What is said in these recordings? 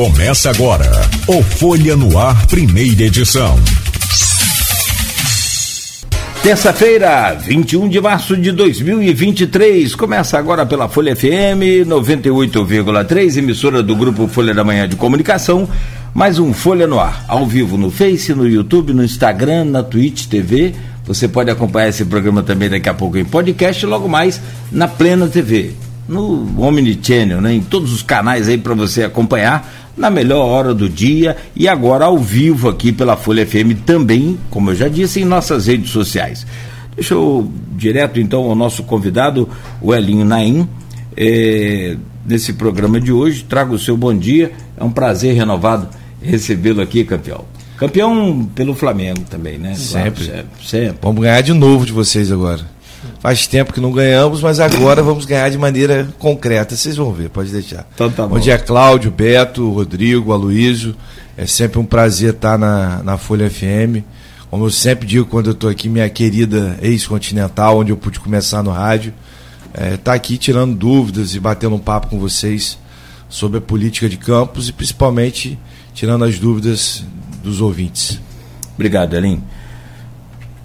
Começa agora o Folha no Ar, primeira edição. Terça-feira, 21 de março de 2023. Começa agora pela Folha FM 98,3, emissora do grupo Folha da Manhã de Comunicação. Mais um Folha no Ar, ao vivo no Face, no YouTube, no Instagram, na Twitch TV. Você pode acompanhar esse programa também daqui a pouco em podcast logo mais na Plena TV, no Omnichannel, né? em todos os canais aí para você acompanhar na melhor hora do dia e agora ao vivo aqui pela Folha FM também, como eu já disse, em nossas redes sociais. Deixa eu direto então ao nosso convidado, o Elinho Naim, é, nesse programa de hoje. Trago o seu bom dia. É um prazer renovado recebê-lo aqui, campeão. Campeão pelo Flamengo também, né? Sempre. sempre. sempre. Vamos ganhar de novo de vocês agora. Faz tempo que não ganhamos, mas agora vamos ganhar de maneira concreta. Vocês vão ver, pode deixar. Então tá bom. bom dia, Cláudio, Beto, Rodrigo, Aloísio. É sempre um prazer estar na, na Folha FM. Como eu sempre digo quando eu estou aqui, minha querida ex-continental, onde eu pude começar no rádio, é, tá aqui tirando dúvidas e batendo um papo com vocês sobre a política de campos e principalmente tirando as dúvidas dos ouvintes. Obrigado, Elim.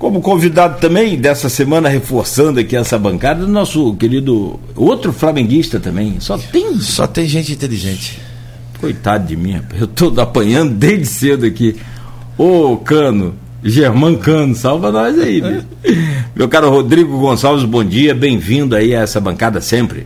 Como convidado também dessa semana, reforçando aqui essa bancada, nosso querido outro flamenguista também. Só tem. Só tem gente inteligente. Coitado de mim, eu tô apanhando desde cedo aqui. Ô Cano, Germán Cano, salva nós aí, meu. meu caro Rodrigo Gonçalves, bom dia, bem-vindo aí a essa bancada sempre.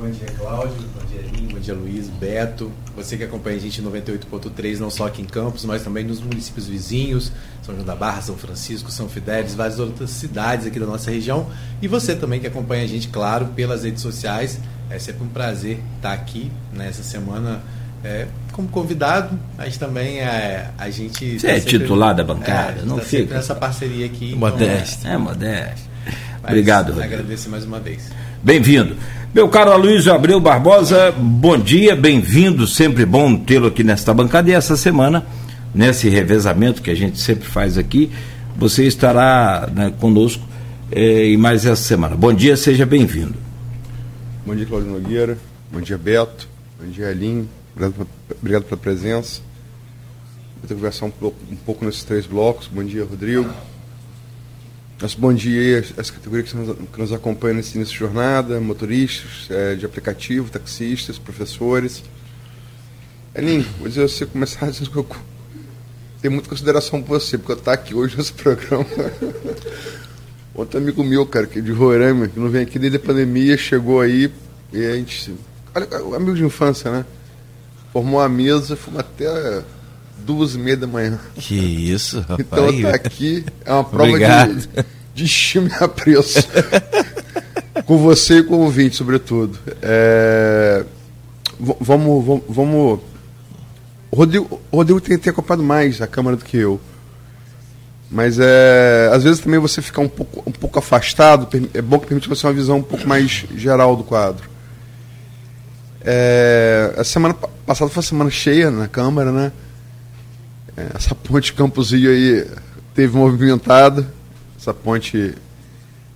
Bom dia, Cláudio, bom dia, Lino, bom dia, Luiz, Beto, você que acompanha a gente em 98.3, não só aqui em Campos, mas também nos municípios vizinhos, São João da Barra, São Francisco, São Fidélis, várias outras cidades aqui da nossa região. E você também que acompanha a gente, claro, pelas redes sociais. É sempre um prazer estar aqui nessa semana é, como convidado, mas também é, a gente. Você tá é sempre, titular da bancada, é, não tá fica. nessa parceria aqui. Modesto. Então, é, é modesto. Obrigado. Agradeço mais uma vez. Bem-vindo. Meu caro Aloysio Abreu Barbosa, bom dia, bem-vindo, sempre bom tê-lo aqui nesta bancada. E essa semana, nesse revezamento que a gente sempre faz aqui, você estará né, conosco eh, em mais essa semana. Bom dia, seja bem-vindo. Bom dia, Cláudio Nogueira. Bom dia, Beto. Bom dia, Aline. Obrigado, obrigado pela presença. Vou conversar um, um pouco nesses três blocos. Bom dia, Rodrigo. Nosso bom dia às categorias que nos, que nos acompanham nesse início de jornada, motoristas é, de aplicativo, taxistas, professores. Elin, vou dizer você começar dizendo que eu tenho muita consideração por você, porque eu estou aqui hoje nesse programa. Outro amigo meu, cara, que é de Roraima, que não vem aqui desde a pandemia, chegou aí e a gente. Olha, amigo de infância, né? Formou a mesa, fomos até duas e meia da manhã. Que isso, rapaz. Então estar aqui é uma prova Obrigado. de, de estima e apreço. com você e com o ouvinte, sobretudo. É, vamos, vamos, vamos. Rodrigo, Rodrigo tem, tem acompanhado mais a Câmara do que eu. Mas é, às vezes também você ficar um pouco, um pouco afastado, é bom que permite você uma visão um pouco mais geral do quadro. É, a semana passada foi uma semana cheia na Câmara, né? É, essa ponte Campos Rio aí teve movimentada, essa ponte,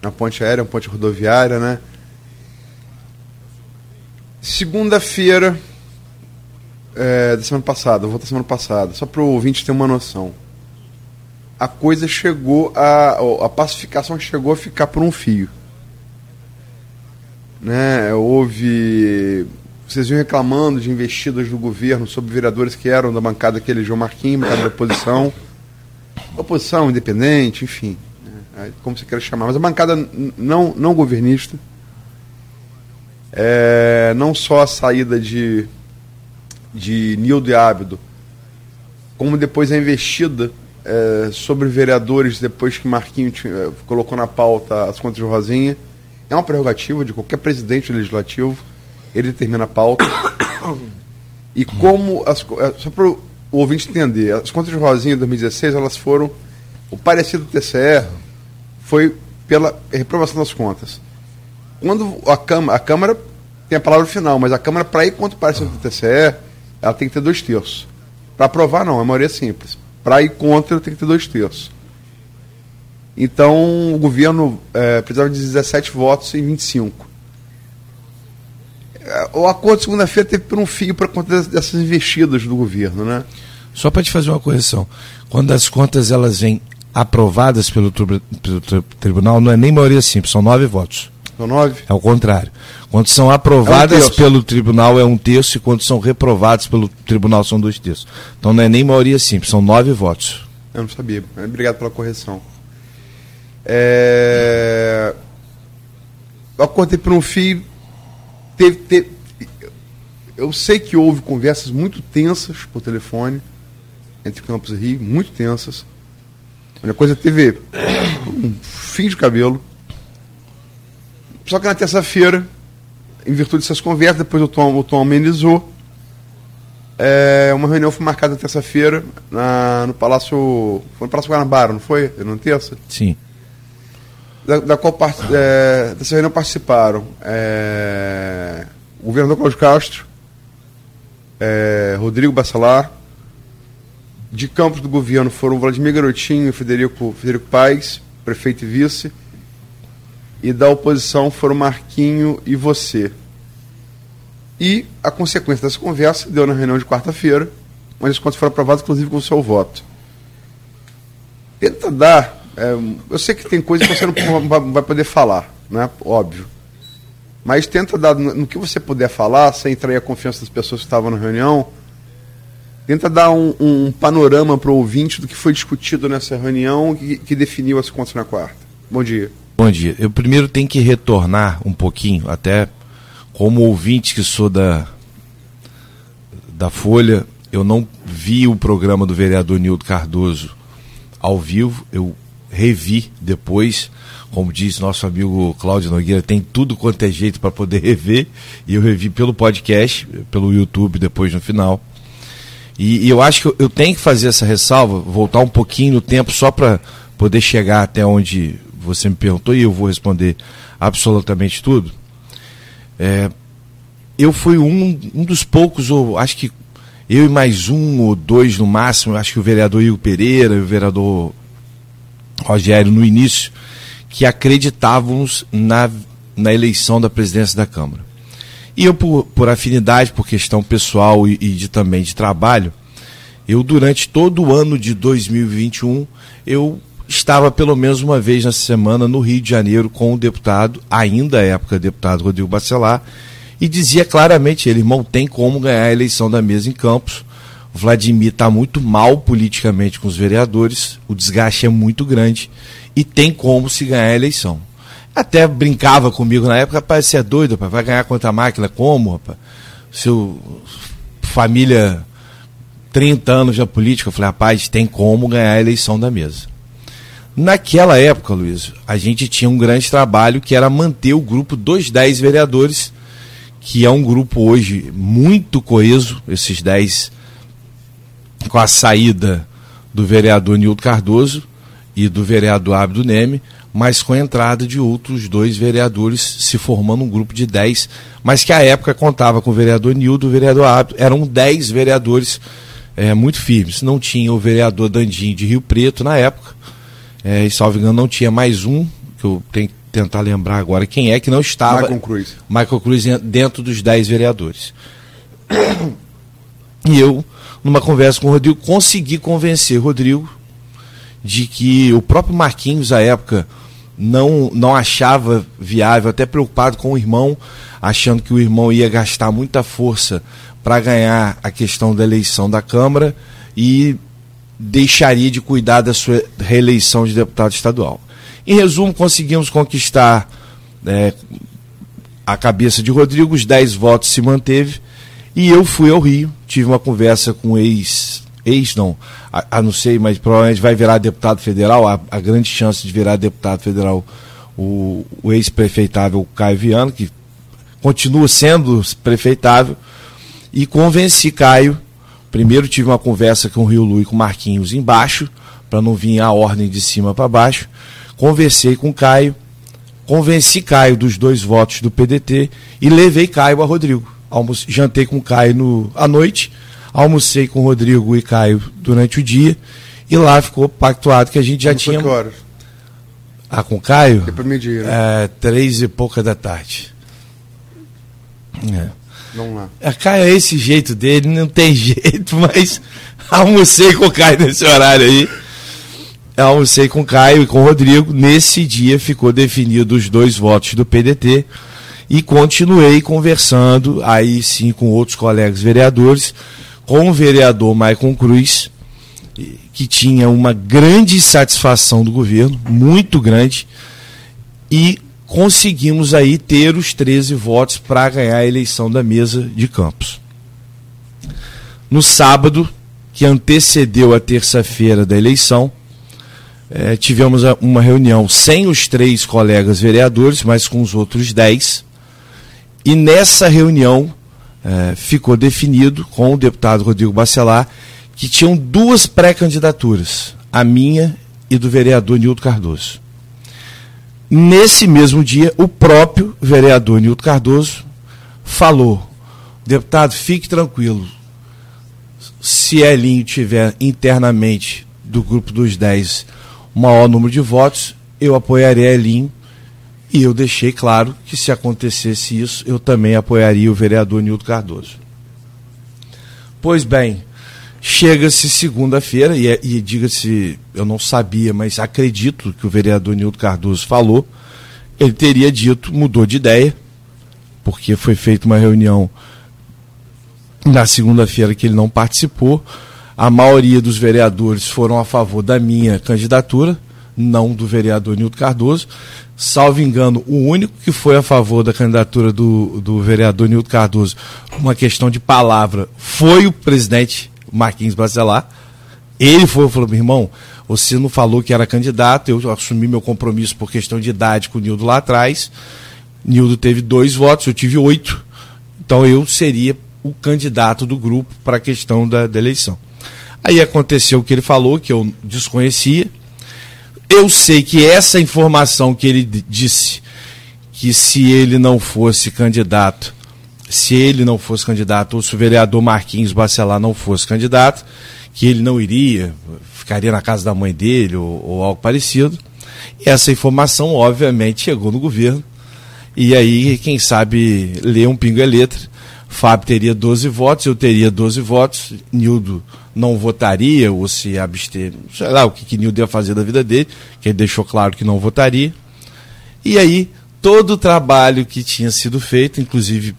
uma ponte aérea, uma ponte rodoviária, né? Segunda-feira é, da semana passada, volta semana passada, só para o ouvinte ter uma noção. A coisa chegou a. a pacificação chegou a ficar por um fio. Né? Houve vocês vinham reclamando de investidas do governo sobre vereadores que eram da bancada que elegeu Marquinhos, bancada da oposição. Oposição, independente, enfim, né, como você quer chamar. Mas a bancada não, não governista. É, não só a saída de, de Nildo e Ábido, como depois a investida é, sobre vereadores depois que Marquinhos tinha, é, colocou na pauta as contas de Rosinha. É uma prerrogativa de qualquer presidente legislativo ele determina a pauta. e como, as, é, só para o ouvinte entender, as contas de Rosinha de 2016, elas foram, o parecido do TCE foi pela reprovação das contas. Quando a Câmara, a Câmara tem a palavra final, mas a Câmara, para ir contra o parecido do TCE, ela tem que ter dois terços. Para aprovar, não, a maioria é simples. Para ir contra, tem que ter dois terços. Então, o governo é, precisava de 17 votos em 25. O acordo de segunda-feira teve por um fio para conta dessas investidas do governo, né? Só para te fazer uma correção. Quando as contas elas vêm aprovadas pelo, pelo tribunal, não é nem maioria simples, são nove votos. São nove? É o contrário. Quando são aprovadas é um pelo tribunal é um terço e quando são reprovadas pelo tribunal são dois terços. Então não é nem maioria simples, são nove votos. Eu não sabia. Obrigado pela correção. É... Eu acordei por um fio. Teve, teve... Eu sei que houve conversas muito tensas por telefone entre Campos e Rio, muito tensas. A coisa teve um fim de cabelo. Só que na terça-feira, em virtude dessas conversas, depois o Tom, o Tom amenizou. É, uma reunião foi marcada terça-feira no Palácio. Foi no Palácio Guanabara, não foi? Na terça? Sim. Da, da qual é, dessa reunião participaram é, o governador Cláudio Castro, é, Rodrigo Bacelar, de campos do governo foram Vladimir Garotinho Federico, Federico Paes, prefeito e vice. E da oposição foram Marquinho e você. E a consequência dessa conversa deu na reunião de quarta-feira, mas os contos foram aprovados, inclusive com o seu voto. Tenta dar. É, eu sei que tem coisas que você não vai poder falar, né? Óbvio. Mas tenta dar no que você puder falar, sem trair a confiança das pessoas que estavam na reunião Tenta dar um, um panorama para o ouvinte do que foi discutido nessa reunião que, que definiu as contas na quarta. Bom dia. Bom dia. Eu primeiro tenho que retornar um pouquinho, até como ouvinte que sou da, da Folha, eu não vi o programa do vereador Nildo Cardoso ao vivo, eu revi depois, como diz nosso amigo Cláudio Nogueira, tem tudo quanto é jeito para poder rever, e eu revi pelo podcast, pelo YouTube depois no final. E, e, eu acho que eu tenho que fazer essa ressalva, voltar um pouquinho no tempo só para poder chegar até onde você me perguntou e eu vou responder absolutamente tudo. É, eu fui um, um dos poucos, ou acho que eu e mais um ou dois no máximo, acho que o vereador Igor Pereira o vereador Rogério no início, que acreditávamos na, na eleição da presidência da Câmara. E eu, por, por afinidade, por questão pessoal e, e de, também de trabalho, eu durante todo o ano de 2021, eu estava pelo menos uma vez na semana no Rio de Janeiro com o deputado, ainda à época deputado Rodrigo Bacelar, e dizia claramente, ele, irmão, tem como ganhar a eleição da mesa em Campos. O Vladimir está muito mal politicamente com os vereadores, o desgaste é muito grande e tem como se ganhar a eleição. Até brincava comigo na época, rapaz, você é doido, rapaz, vai ganhar contra a máquina como, rapaz? Seu família 30 anos de política, eu falei, rapaz, tem como ganhar a eleição da mesa. Naquela época, Luiz, a gente tinha um grande trabalho que era manter o grupo dos 10 vereadores, que é um grupo hoje muito coeso, esses 10, com a saída do vereador Nildo Cardoso e do vereador Abdo Neme, mas com a entrada de outros dois vereadores, se formando um grupo de dez, mas que à época contava com o vereador Nildo e o vereador Abdo, eram dez vereadores é, muito firmes. Não tinha o vereador Dandim de Rio Preto na época, é, e salvo engano não tinha mais um, que eu tenho que tentar lembrar agora quem é, que não estava. Michael Cruz. Michael Cruz dentro dos dez vereadores. E eu, numa conversa com o Rodrigo, consegui convencer o Rodrigo de que o próprio Marquinhos, à época, não, não achava viável, até preocupado com o irmão, achando que o irmão ia gastar muita força para ganhar a questão da eleição da Câmara e deixaria de cuidar da sua reeleição de deputado estadual. Em resumo, conseguimos conquistar é, a cabeça de Rodrigo, os 10 votos se manteve, e eu fui ao Rio, tive uma conversa com ex ex não, a, a, não sei, mas provavelmente vai virar deputado federal, a, a grande chance de virar deputado federal o, o ex-prefeitável Caio Viano, que continua sendo prefeitável, e convenci Caio. Primeiro tive uma conversa com o Rio Lu e com o Marquinhos embaixo, para não vir a ordem de cima para baixo. Conversei com Caio, convenci Caio dos dois votos do PDT e levei Caio a Rodrigo. Almoce, jantei com Caio no, à noite Almocei com o Rodrigo e Caio durante o dia e lá ficou pactuado que a gente já Almoçou tinha. Que horas? Ah, com o Caio? É para meio-dia, né? É, três e pouca da tarde. É. Vamos lá. A Caio é esse jeito dele, não tem jeito, mas almocei com o Caio nesse horário aí. Almocei com o Caio e com o Rodrigo. Nesse dia ficou definido os dois votos do PDT e continuei conversando aí sim com outros colegas vereadores, com o vereador Maicon Cruz, que tinha uma grande satisfação do governo, muito grande, e conseguimos aí ter os 13 votos para ganhar a eleição da mesa de Campos. No sábado, que antecedeu a terça-feira da eleição, eh, tivemos uma reunião sem os três colegas vereadores, mas com os outros dez. E nessa reunião eh, ficou definido com o deputado Rodrigo Bacelar que tinham duas pré-candidaturas, a minha e do vereador Nildo Cardoso. Nesse mesmo dia, o próprio vereador Nildo Cardoso falou: deputado, fique tranquilo. Se Elinho tiver internamente do grupo dos 10 o maior número de votos, eu apoiarei Elinho. E eu deixei claro que se acontecesse isso, eu também apoiaria o vereador Nildo Cardoso. Pois bem, chega-se segunda-feira, e, é, e diga-se, eu não sabia, mas acredito que o vereador Nildo Cardoso falou, ele teria dito, mudou de ideia, porque foi feita uma reunião na segunda-feira que ele não participou. A maioria dos vereadores foram a favor da minha candidatura, não do vereador Nildo Cardoso. Salvo engano, o único que foi a favor da candidatura do, do vereador Nildo Cardoso, uma questão de palavra, foi o presidente Marquinhos Bacelar. Ele foi, falou, meu irmão, você não falou que era candidato, eu assumi meu compromisso por questão de idade com o Nildo lá atrás. Nildo teve dois votos, eu tive oito. Então eu seria o candidato do grupo para a questão da, da eleição. Aí aconteceu o que ele falou, que eu desconhecia. Eu sei que essa informação que ele disse, que se ele não fosse candidato, se ele não fosse candidato, ou se o vereador Marquinhos Bacelar não fosse candidato, que ele não iria, ficaria na casa da mãe dele ou, ou algo parecido. E essa informação, obviamente, chegou no governo. E aí, quem sabe, ler um pingo é letra. Fábio teria 12 votos, eu teria 12 votos, Nildo não votaria ou se abster, sei lá o que, que Nildo ia fazer da vida dele, que ele deixou claro que não votaria. E aí, todo o trabalho que tinha sido feito, inclusive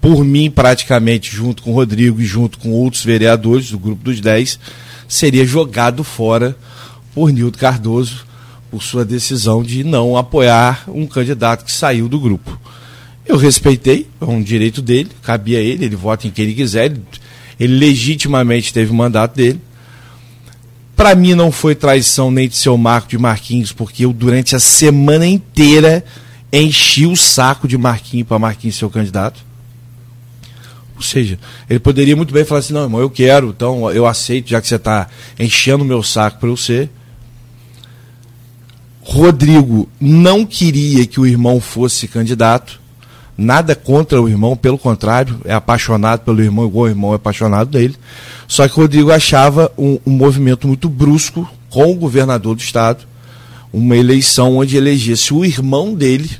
por mim praticamente, junto com o Rodrigo e junto com outros vereadores do grupo dos 10, seria jogado fora por Nildo Cardoso por sua decisão de não apoiar um candidato que saiu do grupo. Eu respeitei, é um direito dele, cabia a ele, ele vota em quem ele quiser, ele, ele legitimamente teve o mandato dele. Para mim não foi traição nem de seu Marco de Marquinhos, porque eu durante a semana inteira enchi o saco de Marquinhos para Marquinhos ser o candidato. Ou seja, ele poderia muito bem falar assim: não, irmão, eu quero, então eu aceito, já que você está enchendo o meu saco para eu ser. Rodrigo não queria que o irmão fosse candidato. Nada contra o irmão, pelo contrário, é apaixonado pelo irmão, igual o irmão é apaixonado dele. Só que o Rodrigo achava um, um movimento muito brusco com o governador do estado, uma eleição onde elegesse o irmão dele,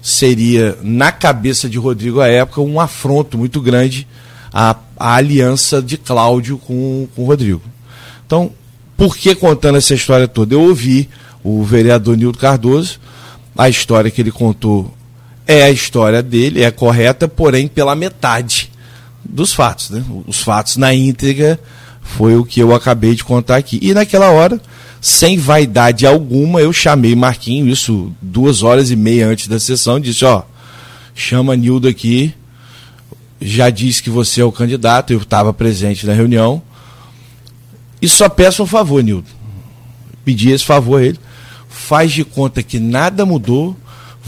seria, na cabeça de Rodrigo à época, um afronto muito grande à, à aliança de Cláudio com, com Rodrigo. Então, por que contando essa história toda? Eu ouvi o vereador Nildo Cardoso, a história que ele contou é a história dele, é correta, porém pela metade dos fatos. Né? Os fatos na íntegra foi o que eu acabei de contar aqui. E naquela hora, sem vaidade alguma, eu chamei Marquinho, isso duas horas e meia antes da sessão, disse, ó, chama Nildo aqui, já disse que você é o candidato, eu estava presente na reunião, e só peço um favor, Nildo. Pedi esse favor a ele. Faz de conta que nada mudou,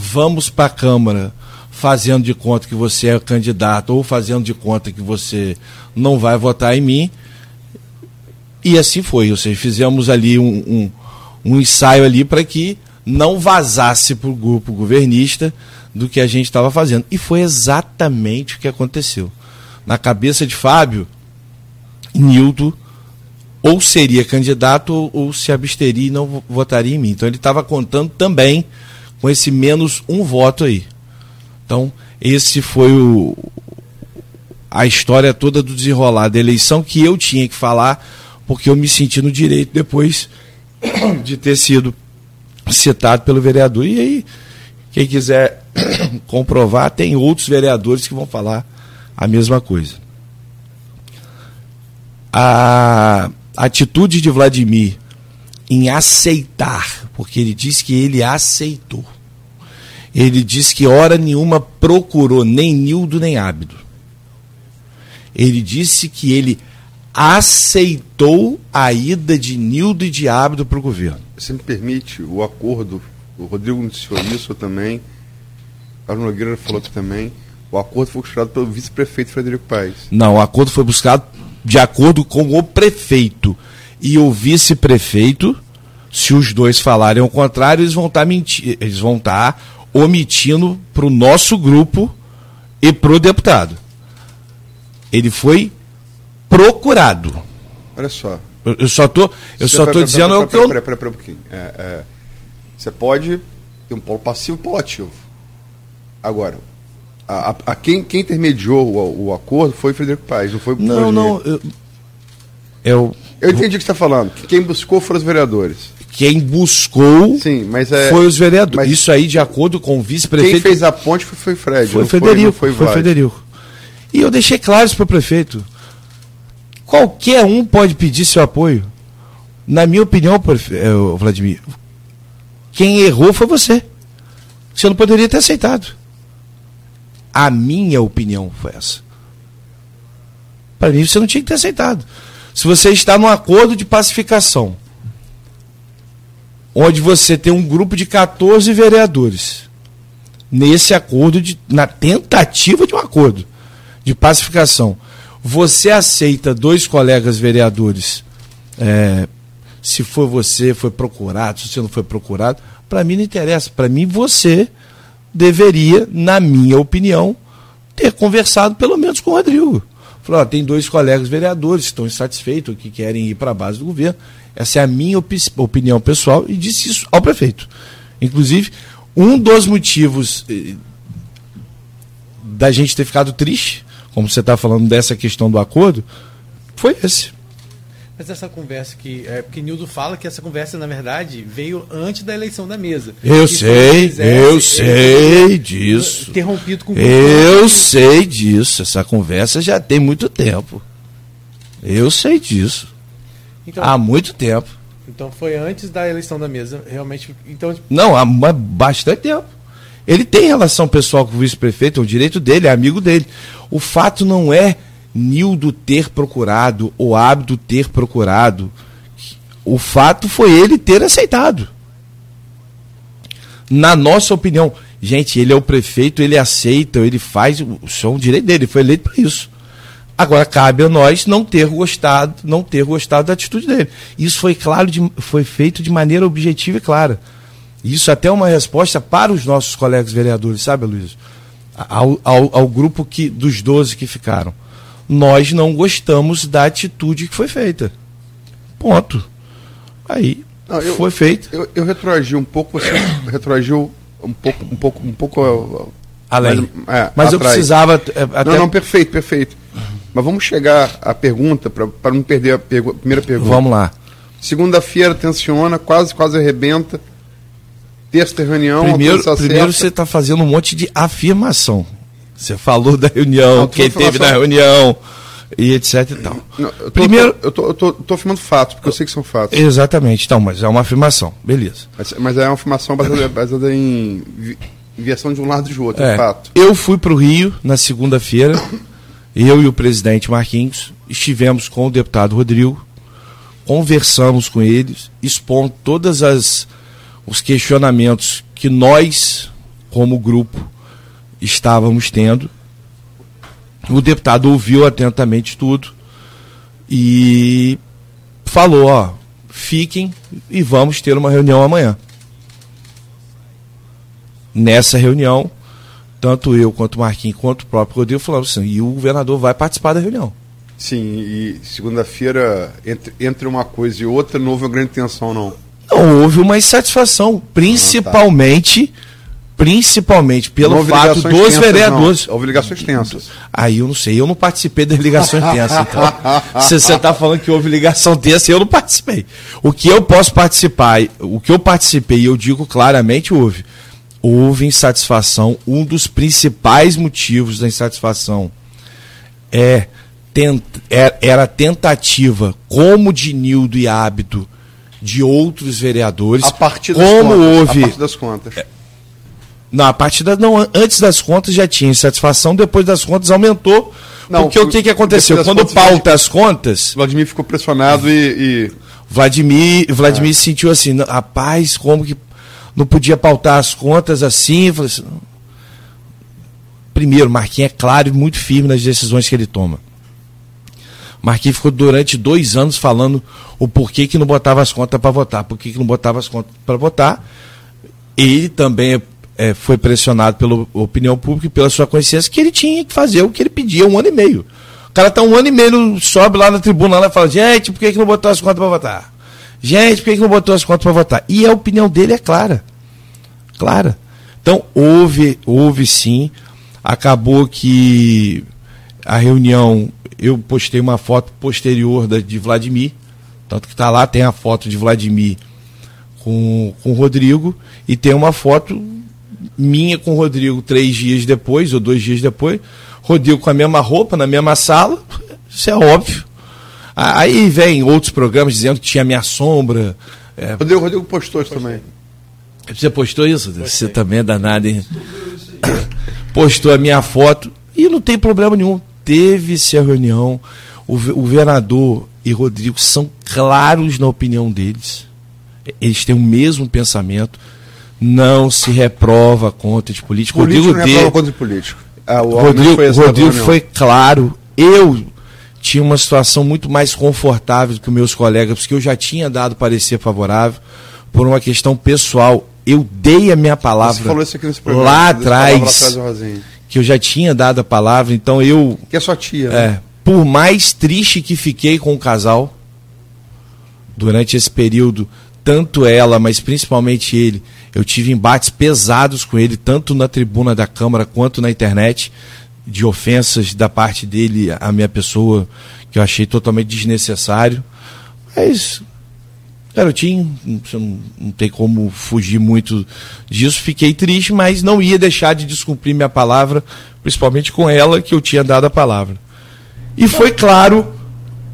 vamos para a Câmara fazendo de conta que você é candidato ou fazendo de conta que você não vai votar em mim. E assim foi. Ou seja, fizemos ali um, um, um ensaio ali para que não vazasse para o grupo governista do que a gente estava fazendo. E foi exatamente o que aconteceu. Na cabeça de Fábio, Nildo ou seria candidato ou, ou se absteria e não votaria em mim. Então ele estava contando também com esse menos um voto aí. Então, esse foi o, a história toda do desenrolar da eleição que eu tinha que falar, porque eu me senti no direito depois de ter sido citado pelo vereador. E aí, quem quiser comprovar, tem outros vereadores que vão falar a mesma coisa. A atitude de Vladimir em aceitar, porque ele diz que ele aceitou. Ele diz que hora nenhuma procurou nem Nildo nem Ábido. Ele disse que ele aceitou a ida de Nildo e de Ábido para o governo. Você me permite o acordo, o Rodrigo noticiou isso também, Carlos Nogueira falou que também, o acordo foi buscado pelo vice-prefeito Frederico Paes. Não, o acordo foi buscado de acordo com o prefeito e o vice-prefeito. Se os dois falarem o contrário, eles vão estar tá mentindo, eles vão estar tá omitindo para o nosso grupo e para o deputado. Ele foi procurado. Olha só. Eu, eu só tô, eu só tô dizendo o que eu. Peraí, peraí, peraí um pouquinho. É, é, você pode ter um polo passivo e um polo ativo. Agora, a, a, a quem, quem intermediou o, o, acordo foi o Frederico Paes, não foi o Não, não. Eu, eu, eu entendi o que você está falando. Quem buscou foram os vereadores. Quem buscou Sim, mas é, foi os vereadores. Isso aí, de acordo com o vice-prefeito. Quem fez a ponte foi, foi Fred. Foi Frederico. Foi, foi, foi Frederico. E eu deixei claro isso para o prefeito. Qualquer um pode pedir seu apoio. Na minha opinião, eh, Vladimir, quem errou foi você. Você não poderia ter aceitado. A minha opinião foi essa. Para mim, você não tinha que ter aceitado. Se você está num acordo de pacificação, onde você tem um grupo de 14 vereadores, nesse acordo, de, na tentativa de um acordo de pacificação, você aceita dois colegas vereadores, é, se for você, foi procurado, se você não foi procurado, para mim não interessa. Para mim, você deveria, na minha opinião, ter conversado pelo menos com o Rodrigo. Falou, ó, tem dois colegas vereadores que estão insatisfeitos, que querem ir para a base do governo. Essa é a minha opi opinião pessoal e disse isso ao prefeito. Inclusive, um dos motivos eh, da gente ter ficado triste como você está falando dessa questão do acordo, foi esse. Mas essa conversa que. É, porque Nildo fala que essa conversa, na verdade, veio antes da eleição da mesa. Eu sei, quisesse, eu sei disso. Interrompido com Eu sei disso. Essa conversa já tem muito tempo. Eu sei disso. Então, há muito tempo. Então foi antes da eleição da mesa, realmente. Então... Não, há bastante tempo. Ele tem relação pessoal com o vice-prefeito, é o direito dele, é amigo dele. O fato não é Nildo ter procurado ou Abdo ter procurado. O fato foi ele ter aceitado. Na nossa opinião, gente, ele é o prefeito, ele aceita, ele faz, é um direito dele, foi eleito para isso. Agora cabe a nós não ter gostado, não ter gostado da atitude dele. Isso foi claro, de, foi feito de maneira objetiva e clara. Isso até é uma resposta para os nossos colegas vereadores, sabe, Luiz? Ao, ao, ao, grupo que, dos 12 que ficaram. Nós não gostamos da atitude que foi feita. Ponto. Aí não, eu, foi feito. Eu, eu retroagi um pouco, você retroagiu um pouco, um pouco, um pouco além. Mas, é, Mas eu precisava. É, até... Não, não, perfeito, perfeito. Mas vamos chegar à pergunta, para não perder a pergu primeira pergunta. Vamos lá. Segunda-feira tensiona, quase, quase arrebenta terça reunião. Primeiro, primeiro você está fazendo um monte de afirmação. Você falou da reunião, não, quem teve na reunião e etc e tal. Não, eu tô, Primeiro, eu tô, eu tô, tô, afirmando fatos, porque eu sei que são fatos. Exatamente, então, mas é uma afirmação, beleza. Mas, mas é uma afirmação baseada, baseada em inversão de um lado e do outro, é, fato. Eu fui para o Rio na segunda-feira, eu e o presidente Marquinhos estivemos com o deputado Rodrigo, conversamos com eles, expondo todas as os questionamentos que nós, como grupo, estávamos tendo. O deputado ouviu atentamente tudo e falou: ó, fiquem e vamos ter uma reunião amanhã. Nessa reunião, tanto eu quanto o Marquinhos quanto o próprio Rodrigo falamos assim, e o governador vai participar da reunião. Sim, e segunda-feira, entre, entre uma coisa e outra, não houve uma grande tensão, não. Não houve uma insatisfação, principalmente, ah, tá. Principalmente pelo fato dos tensas, vereadores. Não. Obrigações tensas. Aí eu não sei, eu não participei das ligações tensas, então. Se você está falando que houve ligação tensa, eu não participei. O que eu posso participar, o que eu participei, eu digo claramente, houve. Houve insatisfação. Um dos principais motivos da insatisfação é, é era a tentativa, como de Nildo e Hábito, de outros vereadores. A partir das como contas. houve. A partir das contas. Não, a partir da, não, antes das contas já tinha insatisfação, depois das contas aumentou. Não, porque o que, que aconteceu? Quando contas, pauta as contas, Vladimir ficou pressionado e. e- Vladimir, Vladimir É. se sentiu assim, "Não, rapaz, como que não podia pautar as contas assim? Assim. Primeiro, Marquinhos é claro e muito firme nas decisões que ele toma. Marquinhos ficou durante dois anos falando o porquê que não botava as contas para votar, por que que não botava as contas para votar. Ele também é, foi pressionado pela opinião pública e pela sua consciência que ele tinha que fazer o que ele pedia um ano e meio. O cara tá um ano e meio, sobe lá na tribuna lá e fala, gente, por que, que não botou as contas para votar? Gente, por que, que não botou as contas para votar? E a opinião dele é clara. Clara. Então, houve, houve sim. Acabou que a reunião, eu postei uma foto posterior da, de Vladimir, tanto que está lá, tem a foto de Vladimir com, com o Rodrigo, e tem uma foto minha com o Rodrigo três dias depois, ou dois dias depois, Rodrigo com a mesma roupa, na mesma sala, isso é óbvio. Aí vem outros programas dizendo que tinha minha sombra. é, Rodrigo, Rodrigo postou isso também. você postou isso? Você também é danado, hein? Postou a minha foto e não tem problema nenhum. Teve-se a reunião. O, o governador e Rodrigo são claros na opinião deles. Eles têm o mesmo pensamento. Não se reprova a conta de político. Político Rodrigo não é deu- prova contra político. Ah, o Rodrigo, foi Rodrigo foi claro. Eu tinha uma situação muito mais confortável do que meus colegas, porque eu já tinha dado parecer favorável por uma questão pessoal. Eu dei a minha Você palavra falou isso aqui nesse programa. lá você atrás, que eu já tinha dado a palavra, então eu, Que é sua tia, né? é, por mais triste que fiquei com o casal durante esse período, tanto ela, mas principalmente ele, eu tive embates pesados com ele, tanto na tribuna da Câmara quanto na internet, de ofensas da parte dele à minha pessoa, que eu achei totalmente desnecessário. Mas, garotinho, não, não tem como fugir muito disso. Fiquei triste, mas não ia deixar de descumprir minha palavra, principalmente com ela, que eu tinha dado a palavra. E foi claro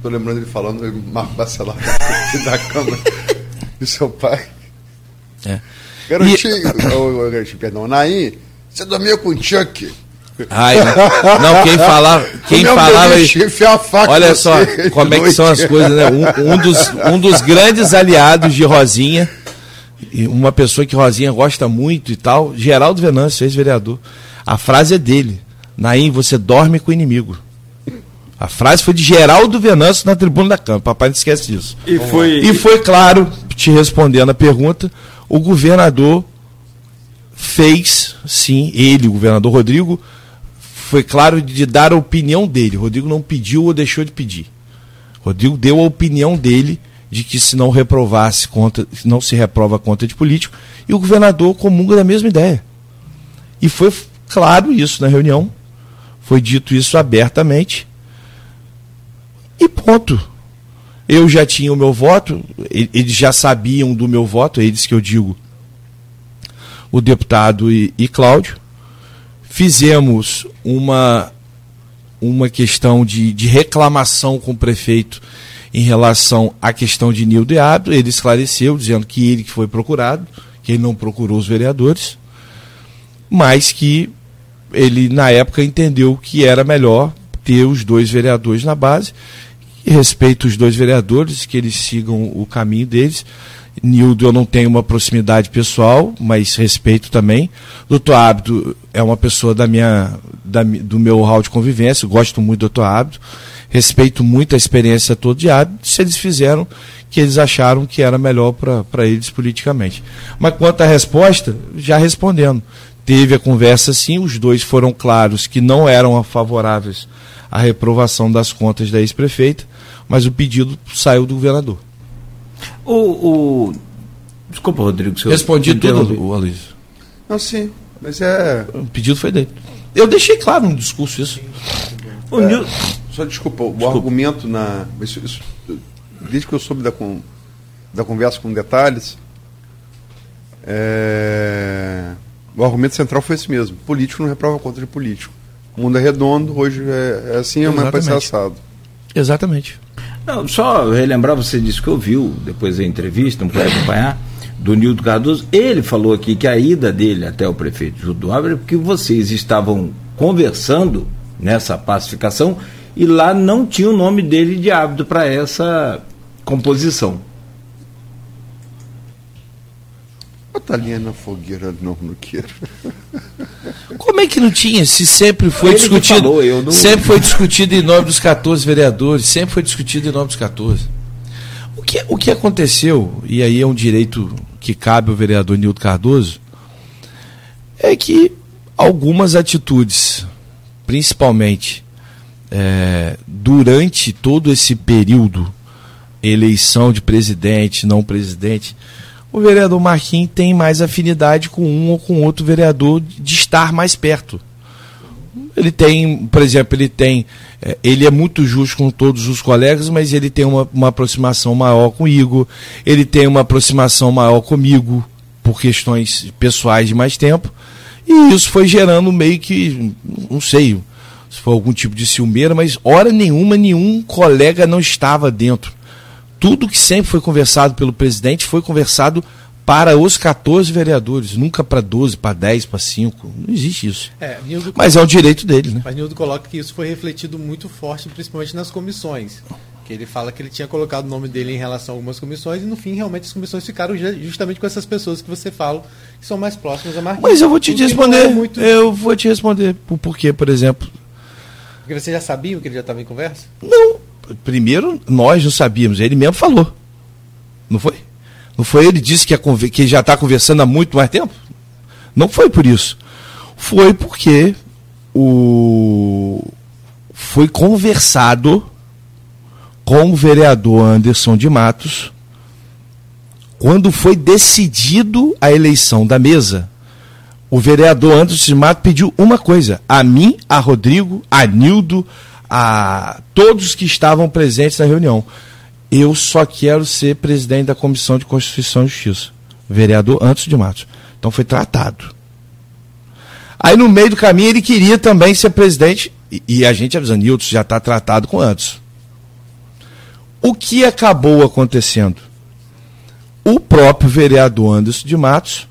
Tô lembrando ele falando, Marco Bacelar da Câmara do seu pai. É. Garotinho, ô, garotinho, perdão, Naim, você dormia com o Chuck. Ai, não, quem falava, quem falava faca Olha só como é que são as coisas, né? Um, um dos, um dos grandes aliados de Rosinha, e uma pessoa que Rosinha gosta muito e tal, Geraldo Venâncio, ex-vereador. A frase é dele. Naim, você dorme com o inimigo. A frase foi de Geraldo Venâncio na tribuna da Câmara. Papai não esquece disso. E foi. E foi claro, te respondendo a pergunta, o governador fez, sim, ele, o governador Rodrigo, foi claro de dar a opinião dele. Rodrigo não pediu ou deixou de pedir. Rodrigo deu a opinião dele de que se não reprovasse conta, se não se reprova conta de político, e o governador comunga da mesma ideia. E foi claro isso na reunião, foi dito isso abertamente. E ponto. Eu já tinha o meu voto, eles já sabiam do meu voto, eles que eu digo, o deputado e, e Cláudio. Fizemos uma, uma questão de, de reclamação com o prefeito em relação à questão de Nildo e Abdo. Ele esclareceu, dizendo que ele que foi procurado, que ele não procurou os vereadores, mas que ele, na época, entendeu que era melhor ter os dois vereadores na base. E respeito os dois vereadores, que eles sigam o caminho deles. Nildo, eu não tenho uma proximidade pessoal, mas respeito também. Doutor Abdo é uma pessoa da minha, da, do meu hall de convivência, gosto muito do doutor Abdo. Respeito muito a experiência toda de Abdo. Se eles fizeram que eles acharam que era melhor para eles politicamente. Mas quanto à resposta, já respondendo. Teve a conversa sim, os dois foram claros que não eram favoráveis à reprovação das contas da ex-prefeita, mas o pedido saiu do governador. O, o- Desculpa, Rodrigo. se Respondi tudo, Aloysio. Não, sim. Mas é. O pedido foi dele. Eu deixei claro no discurso isso. O Nil- Só desculpa, o argumento na. isso- isso- desde que eu soube da, con- da conversa com detalhes, é, o argumento central foi esse mesmo. Político não reprova contra de político. O mundo é redondo, hoje é, é assim, amanhã vai ser Exatamente. assado. Exatamente. Não, só relembrar, você disse que ouviu depois da entrevista, não pode acompanhar, do Nildo Cardoso. Ele falou aqui que a ida dele até o prefeito Júlio Álvares é porque vocês estavam conversando nessa pacificação e lá não tinha o nome dele de hábito para essa composição. Bota a linha na fogueira, não, não quero. Como é que não tinha? Se sempre foi Ele discutido. falou, eu não- Sempre foi discutido em nome dos 14 vereadores, sempre foi discutido em nome dos 14. O que, o que aconteceu, e aí é um direito que cabe ao vereador Nildo Cardoso, é que algumas atitudes, principalmente é, durante todo esse período, eleição de presidente, não presidente, o vereador Marquinhos tem mais afinidade com um ou com outro vereador de estar mais perto. Ele tem, por exemplo, ele tem. eh, Ele é muito justo com todos os colegas, mas ele tem uma, uma aproximação maior com o Igor, ele tem uma aproximação maior comigo, por questões pessoais de mais tempo. E isso foi gerando meio que, não sei se foi algum tipo de ciumeira, mas hora nenhuma nenhum colega não estava dentro. Tudo que sempre foi conversado pelo presidente foi conversado para os 14 vereadores, nunca para 12, para 10, para 5. Não existe isso. É, Nildo, Mas é o direito dele, né? mas Nildo coloca que isso foi refletido muito forte, principalmente nas comissões. Que ele fala que ele tinha colocado o nome dele em relação a algumas comissões e no fim realmente as comissões ficaram ju- justamente com essas pessoas que você fala que são mais próximas a Marquinhos. Mas eu vou te não responder. é muito- Eu vou te responder por porquê, por exemplo. Porque você já sabia que ele já estava em conversa? Não. Primeiro, nós não sabíamos. Ele mesmo falou. Não foi? Não foi ele disse que, conver- que já está conversando há muito mais tempo? Não foi por isso. Foi porque o foi conversado com o vereador Anderson de Matos quando foi decidido a eleição da mesa. O vereador Anderson de Matos pediu uma coisa: a mim, a Rodrigo, a Nildo, a todos que estavam presentes na reunião. Eu só quero ser presidente da Comissão de Constituição e Justiça. Vereador Anderson de Matos. Então foi tratado. Aí no meio do caminho ele queria também ser presidente, e, a gente avisando, Nilton já está tratado com Anderson. O que acabou acontecendo? O próprio vereador Anderson de Matos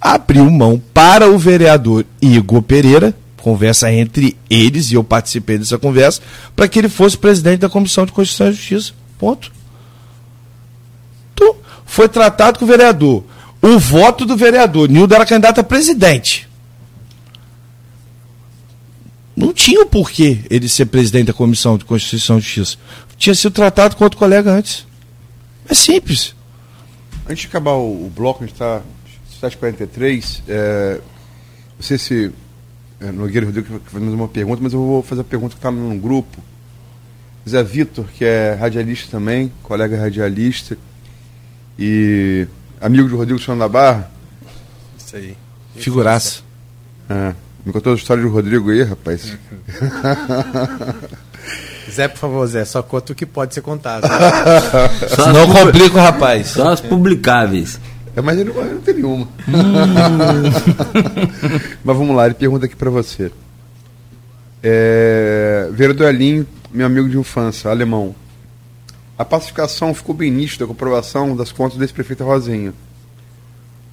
abriu mão para o vereador Igor Pereira, conversa entre eles, e eu participei dessa conversa, para que ele fosse presidente da Comissão de Constituição e Justiça. Ponto. Então, foi tratado com o vereador. O voto do vereador, Nildo era candidato a presidente. Não tinha o porquê ele ser presidente da Comissão de Constituição e Justiça. Tinha sido tratado com outro colega antes. É simples. Antes de acabar o, bloco, a gente está 7h43. É, sei se Nogueira e Rodrigo fazer mais uma pergunta, mas eu vou fazer a pergunta que está no grupo. Zé Vitor, que é radialista também, colega radialista e amigo de Rodrigo Chão da Barra. Isso aí. Figuraça. É, me contou a história do Rodrigo aí, rapaz. Zé, por favor, Zé, só conta o que pode ser contado. As, pub- complica o rapaz. só as publicáveis. É, mas ele não, ele não tem nenhuma. mas vamos lá, ele pergunta aqui para você. É, Vereador Elinho, meu amigo de infância, alemão. A pacificação ficou bem nítida com a aprovação das contas desse prefeito Rosinha,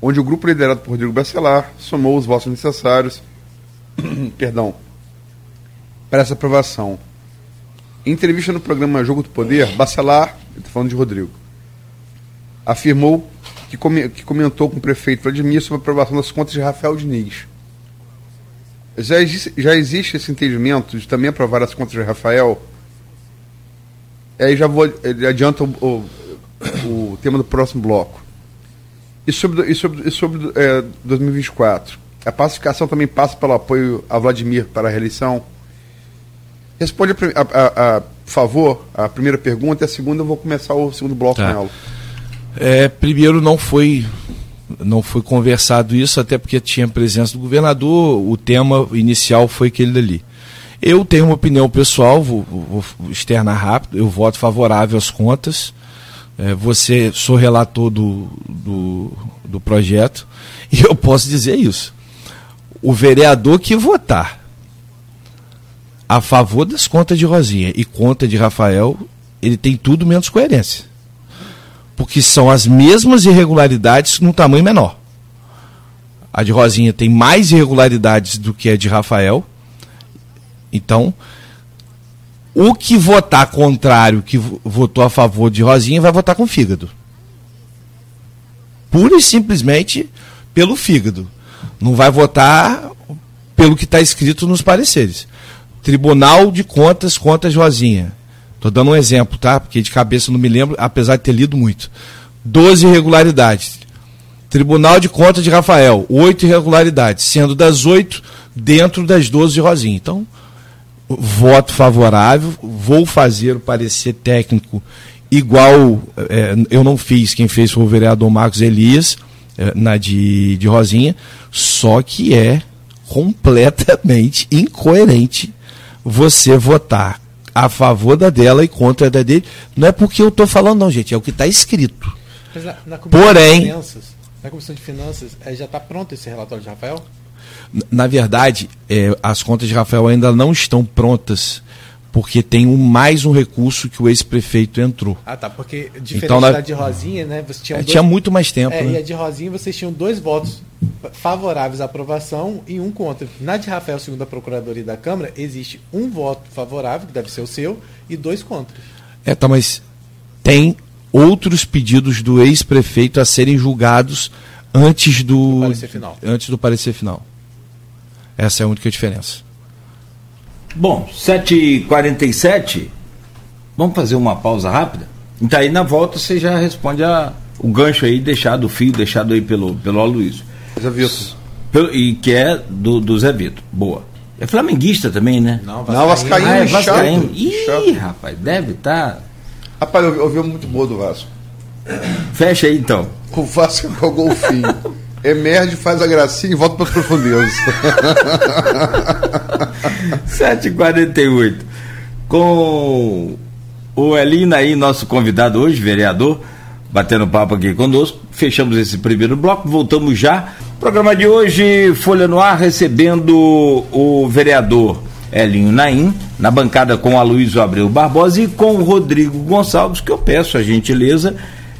onde o grupo liderado por Rodrigo Bacelar somou os votos necessários perdão, para essa aprovação. Em entrevista no programa Jogo do Poder, Bacelar, estou falando de Rodrigo, afirmou que, come- que comentou com o prefeito Vladimir sobre a aprovação das contas de Rafael Diniz. Já existe, já existe esse entendimento de também aprovar as contas de Rafael? Aí já vou ele adianta o, o, o tema do próximo bloco. E sobre, e sobre, e sobre é, 2024? A pacificação também passa pelo apoio a Vladimir para a reeleição? Responde, a, a- a- favor, a primeira pergunta e a segunda eu vou começar o segundo bloco Tá. com ela. É, primeiro não foi não foi conversado isso, até porque tinha presença do governador, o tema inicial foi aquele dali. Eu tenho uma opinião pessoal, vou, vou externar rápido, eu voto favorável às contas. É, você sou relator do, do, do projeto e eu posso dizer isso. O vereador que votar a favor das contas de Rosinha e conta de Rafael, ele tem tudo menos coerência. Porque são as mesmas irregularidades num tamanho menor. A de Rosinha tem mais irregularidades do que a de Rafael. Então, o que votar contrário, que votou a favor de Rosinha, vai votar com fígado. Pura e simplesmente pelo fígado. Não vai votar pelo que está escrito nos pareceres. Tribunal de Contas contra Rosinha. Estou dando um exemplo, tá? Porque de cabeça não me lembro, apesar de ter lido muito. Doze irregularidades. Tribunal de Contas de Rafael, oito irregularidades, sendo das oito dentro das doze de Rosinha. Então, voto favorável, vou fazer o parecer técnico igual é, eu não fiz, quem fez foi o vereador Marcos Elias, é, na de, de Rosinha, só que é completamente incoerente você votar a favor da dela e contra da dele. Não é porque eu estou falando, não, gente, é o que está escrito. Na, na Porém. De finanças, na Comissão de Finanças, é, já está pronto esse relatório de Rafael? Na verdade, é, as contas de Rafael ainda não estão prontas porque tem um, mais um recurso que o ex-prefeito entrou. Ah, tá, porque diferente então, na, da de Rosinha, né? Você tinha, é, dois, tinha muito mais tempo. É, né? E a de Rosinha vocês tinham dois votos favoráveis à aprovação e um contra. Na de Rafael, segundo a Procuradoria da Câmara, existe um voto favorável, que deve ser o seu, e dois contra. É, tá, mas tem outros pedidos do ex-prefeito a serem julgados antes do, do parecer final. antes do parecer final. Essa é a única diferença. Bom, 7h47, vamos fazer uma pausa rápida? Então aí na volta você já responde a, o gancho aí deixado, o fio deixado aí pelo, pelo Aloysio. Zé Vitor. Pelo, e que é do, do Zé Vitor. Boa. É flamenguista também, né? Não, Vascaíno. Não, Vascaíno, ah, é Vascaíno. Chato. Ih, chato. rapaz, deve estar. Tá... Rapaz, eu ouvi muito boa do Vasco. Fecha aí então. O Vasco é o golfinho. Emerge, faz a gracinha e volta para profundeza. 7h48. Com o Elina aí, nosso convidado hoje, vereador, batendo papo aqui conosco. Fechamos esse primeiro bloco, voltamos já. Programa de hoje, Folha no Ar, recebendo o vereador Elinho Naim, na bancada com a Luiz Abreu Barbosa e com o Rodrigo Gonçalves, que eu peço a gentileza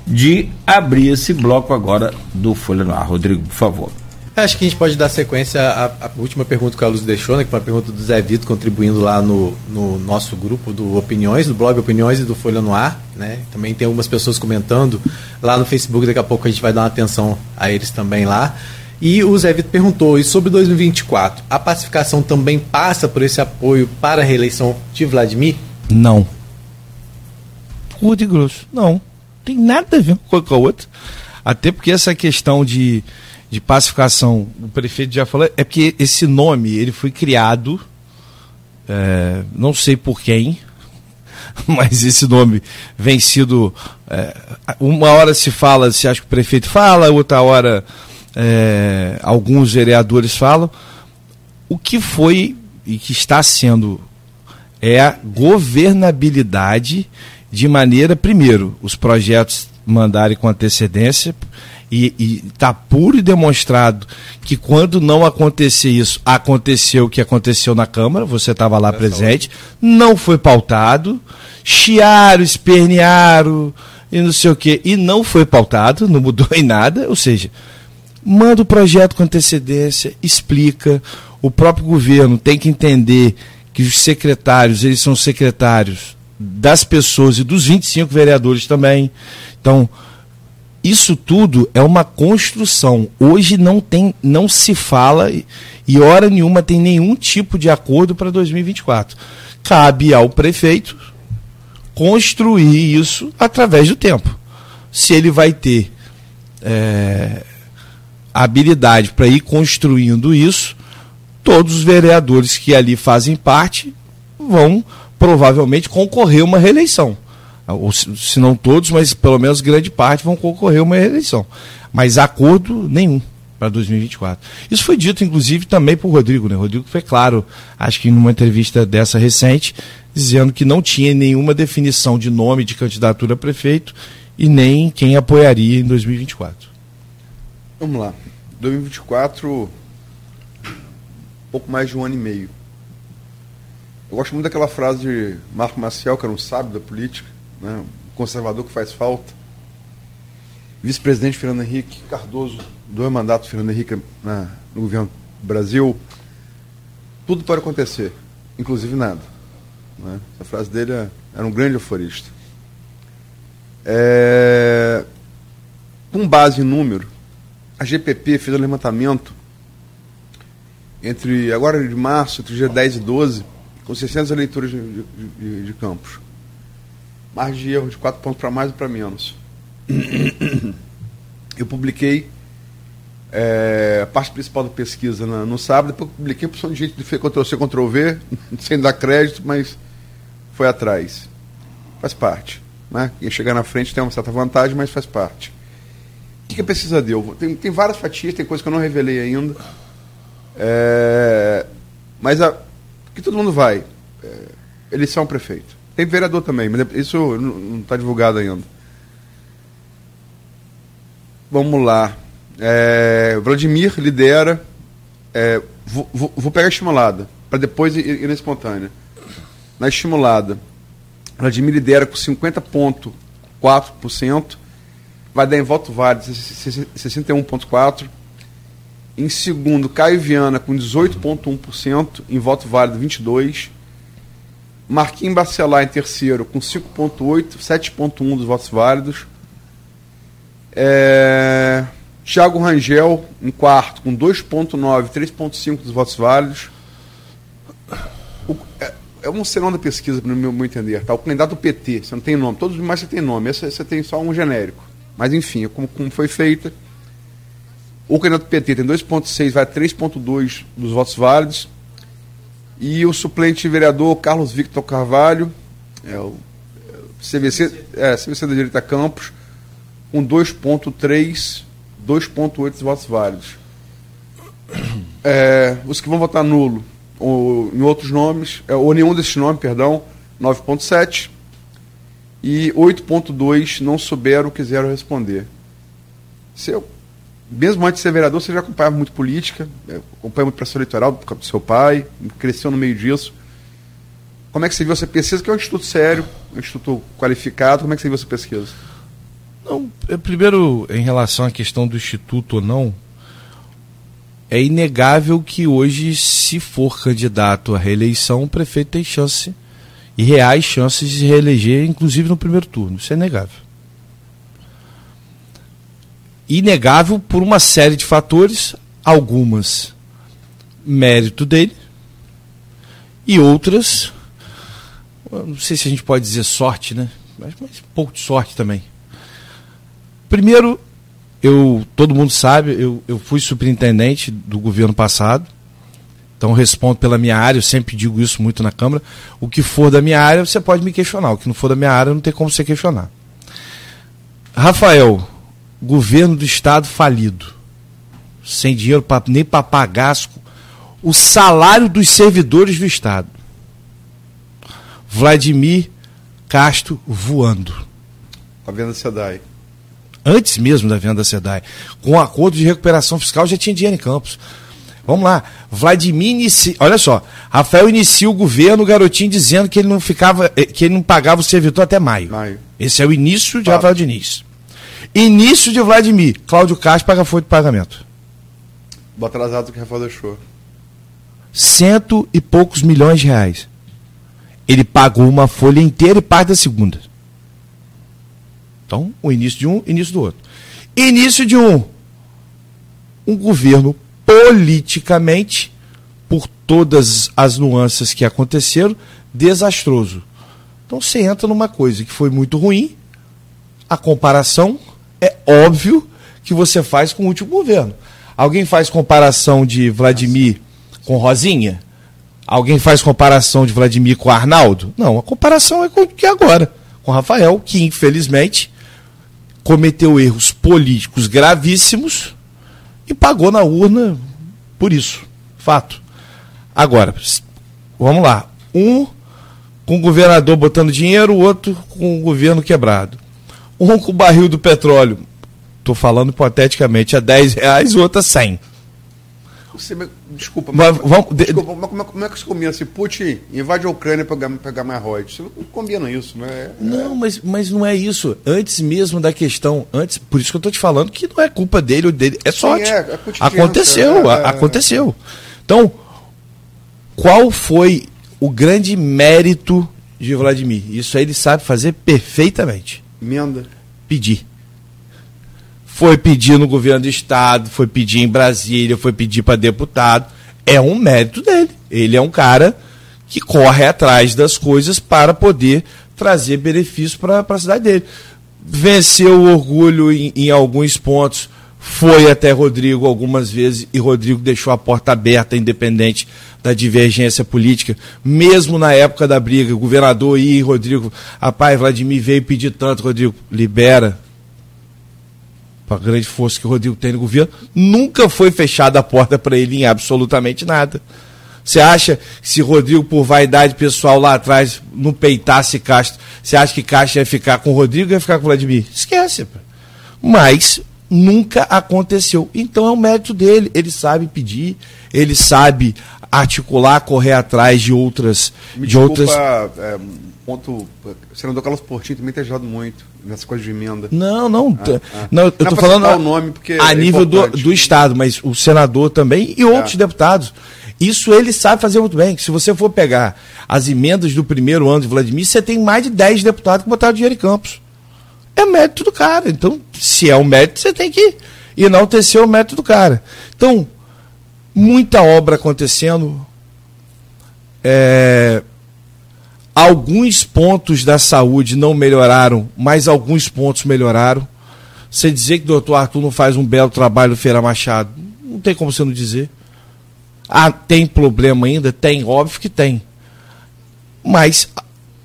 de abrir esse bloco agora do Folha no Ar. Rodrigo, por favor. Acho que a gente pode dar sequência à, à última pergunta que a Luz deixou, né, que foi uma pergunta do Zé Vitor, contribuindo lá no, no nosso grupo do Opiniões, do blog Opiniões e do Folha no Ar. Né? Também tem algumas pessoas comentando lá no Facebook, daqui a pouco a gente vai dar uma atenção a eles também lá. E o Zé Vitor perguntou, e sobre 2024, a pacificação também passa por esse apoio para a reeleição de Vladimir? Não. Curto e grosso, não tem nada a ver com a outra. Até porque essa questão de, de pacificação, o prefeito já falou, é porque esse nome ele foi criado, é, não sei por quem, mas esse nome vem sido. É, uma hora se fala, se acha que o prefeito fala, outra hora é, alguns vereadores falam. O que foi e que está sendo é a governabilidade de maneira, primeiro, os projetos mandarem com antecedência e está puro e demonstrado que quando não acontecer isso, aconteceu o que aconteceu na Câmara, você estava lá presente, não foi pautado, chiaram, espernearam e não sei o quê, e não foi pautado, não mudou em nada, ou seja, manda o projeto com antecedência, explica, o próprio governo tem que entender que os secretários, eles são secretários das pessoas e dos 25 vereadores também. Então, isso tudo é uma construção. Hoje não tem, não se fala e hora nenhuma tem nenhum tipo de acordo para 2024. Cabe ao prefeito construir isso através do tempo. Se ele vai ter é, habilidade para ir construindo isso, todos os vereadores que ali fazem parte vão provavelmente concorrer uma reeleição. Ou, se não todos, mas pelo menos grande parte vão concorrer uma reeleição. mas acordo nenhum para 2024. Isso foi dito, inclusive, também por Rodrigo, né? Rodrigo foi claro, acho que numa entrevista dessa recente, dizendo que não tinha nenhuma definição de nome de candidatura a prefeito e nem quem apoiaria em 2024. Vamos lá. 2024, pouco mais de um ano e meio. Eu gosto muito daquela frase de Marco Maciel, que era um sábio da política, né? um conservador que faz falta. Vice-presidente Fernando Henrique Cardoso, dois mandatos Fernando Henrique na, no governo do Brasil. Tudo pode acontecer, inclusive nada. Né? Essa frase dele é, era um grande aforista. É, com base em número, a GPP fez um levantamento entre agora de março, entre dia 10 e 12, com 600 eleitores de, de, de, de campos. Margem de erro de 4 pontos para mais ou para menos. Eu publiquei é, a parte principal da pesquisa na, no sábado, depois publiquei opção de jeito de Ctrl-C, Ctrl-V, sem dar crédito, mas foi atrás. Faz parte. Né? Quem chegar na frente tem uma certa vantagem, mas faz parte. O que, que a pesquisa deu? Tem, tem várias fatias, tem coisas que eu não revelei ainda. É, mas a, que todo mundo vai. É, eleição prefeito. Tem vereador também, mas isso não está divulgado ainda. Vamos lá. É, Vladimir lidera. É, vou, vou, vou, pegar a estimulada, para depois ir, ir na espontânea. Na estimulada, Vladimir lidera com 50,4%, vai dar em voto válido 61,4%. Em segundo, Caio Viana com 18,1%, em voto válido 22%. Marquinhos Bacelar em terceiro com 5,8%, 7,1% dos votos válidos. É... Thiago Rangel em quarto com 2,9%, 3,5% dos votos válidos. O... É, é um serão da pesquisa, no meu, meu entender. Tá? O candidato do PT, você não tem nome, todos os demais você tem nome, você tem só um genérico. Mas enfim, como, como foi feita. O candidato PT tem 2,6, vai a 3,2 dos votos válidos. E o suplente vereador Carlos Victor Carvalho, é o, é CVC, é, CVC da Direita Campos, com 2,3, 2,8 dos votos válidos. É, os que vão votar nulo, ou em outros nomes, é, ou nenhum desses nomes, perdão, 9,7. E 8,2 não souberam ou quiseram responder. Se eu mesmo antes de ser vereador, você já acompanhava muito política, é, acompanha muito processo eleitoral do seu pai, cresceu no meio disso. Como é que você viu essa pesquisa? Que é um instituto sério, um instituto qualificado. Como é que você viu essa pesquisa? Não, é, primeiro, em relação à questão do instituto ou não, é inegável que hoje, se for candidato à reeleição, o prefeito tem chance e reais chances de reeleger, inclusive no primeiro turno. Isso é inegável inegável por uma série de fatores, algumas mérito dele e outras, não sei se a gente pode dizer sorte, né? Mas, mas um pouco de sorte também. Primeiro, eu todo mundo sabe, eu, eu fui superintendente do governo passado, então respondo pela minha área, eu sempre digo isso muito na Câmara. O que for da minha área, você pode me questionar. O que não for da minha área, não tem como você questionar. Rafael, governo do estado falido, sem dinheiro pra, nem para pagar o salário dos servidores do estado. Vladimir Castro voando. A venda SEDAI. Antes mesmo da venda da SEDAI. Com o acordo de recuperação fiscal já tinha dinheiro em Campos. Vamos lá. Vladimir inicia. Olha só. Rafael inicia o governo, o garotinho dizendo que ele não ficava, eh, que ele não pagava o servidor até maio. maio. Esse é o início de Rafael Diniz. Início de Vladimir. Cláudio Castro paga folha de pagamento. Bota atrasado que o Rafael deixou. Cento e poucos milhões de reais. Ele pagou uma folha inteira e parte da segunda. Então, o início de um, início do outro. Início de um. Um governo politicamente, por todas as nuances que aconteceram, desastroso. Então você entra numa coisa que foi muito ruim, a comparação é óbvio que você faz com o último governo. Alguém faz comparação de Vladimir com Rosinha? Alguém faz comparação de Vladimir com Arnaldo? Não, a comparação é com o que é agora, com Rafael, que infelizmente cometeu erros políticos gravíssimos e pagou na urna por isso. Fato. Agora, vamos lá. Um com o governador botando dinheiro, o outro com o governo quebrado. Um com o barril do petróleo, estou falando hipoteticamente, a 10 reais, o outro a 100. Você, desculpa, mas, mas, vamos, desculpa, mas como, é, como é que você combina assim? Putin invade a Ucrânia para pegar, pegar mais royalties. Você não combina isso, não é? Não, mas, mas não é isso. Antes mesmo da questão, antes, por isso que eu estou te falando que não é culpa dele ou dele, é sorte. Sim, é, é aconteceu, é, é, aconteceu. Então, qual foi o grande mérito de Vladimir? Isso aí ele sabe fazer perfeitamente. Emenda. Pedir foi pedir no governo do estado, foi pedir em Brasília, foi pedir para deputado. É um mérito dele. Ele é um cara que corre atrás das coisas para poder trazer benefício para a cidade dele. Venceu o orgulho em, em alguns pontos, foi até Rodrigo algumas vezes e Rodrigo deixou a porta aberta, independente da divergência política, mesmo na época da briga, o governador e Rodrigo, rapaz, Vladimir veio pedir tanto, Rodrigo, libera, para a grande força que o Rodrigo tem no governo, nunca foi fechada a porta para ele em absolutamente nada. Você acha que se Rodrigo, por vaidade pessoal lá atrás, não peitasse Castro, você acha que Castro ia ficar com o Rodrigo ou ia ficar com o Vladimir? Esquece. Mas nunca aconteceu. Então é um mérito dele. Ele sabe pedir, ele sabe articular, correr atrás de outras. Me de desculpa, outras... É, ponto. O senador Carlos Portinho também tem ajudado muito nessa coisa de emenda. Não, não. Ah, ah. não eu estou falando o nome porque a é nível do, do Estado, mas o senador também e outros é. deputados. Isso ele sabe fazer muito bem. Se você for pegar as emendas do primeiro ano de Vladimir, você tem mais de 10 deputados que botaram dinheiro em campos. É mérito do cara. Então, se é um mérito, você tem que enaltecer o mérito do cara. Então, muita obra acontecendo. É, Alguns pontos da saúde não melhoraram, mas alguns pontos melhoraram. Você dizer que o doutor Arthur não faz um belo trabalho Feira Machado, não tem como você não dizer. Ah, tem problema ainda? Tem, óbvio que tem. Mas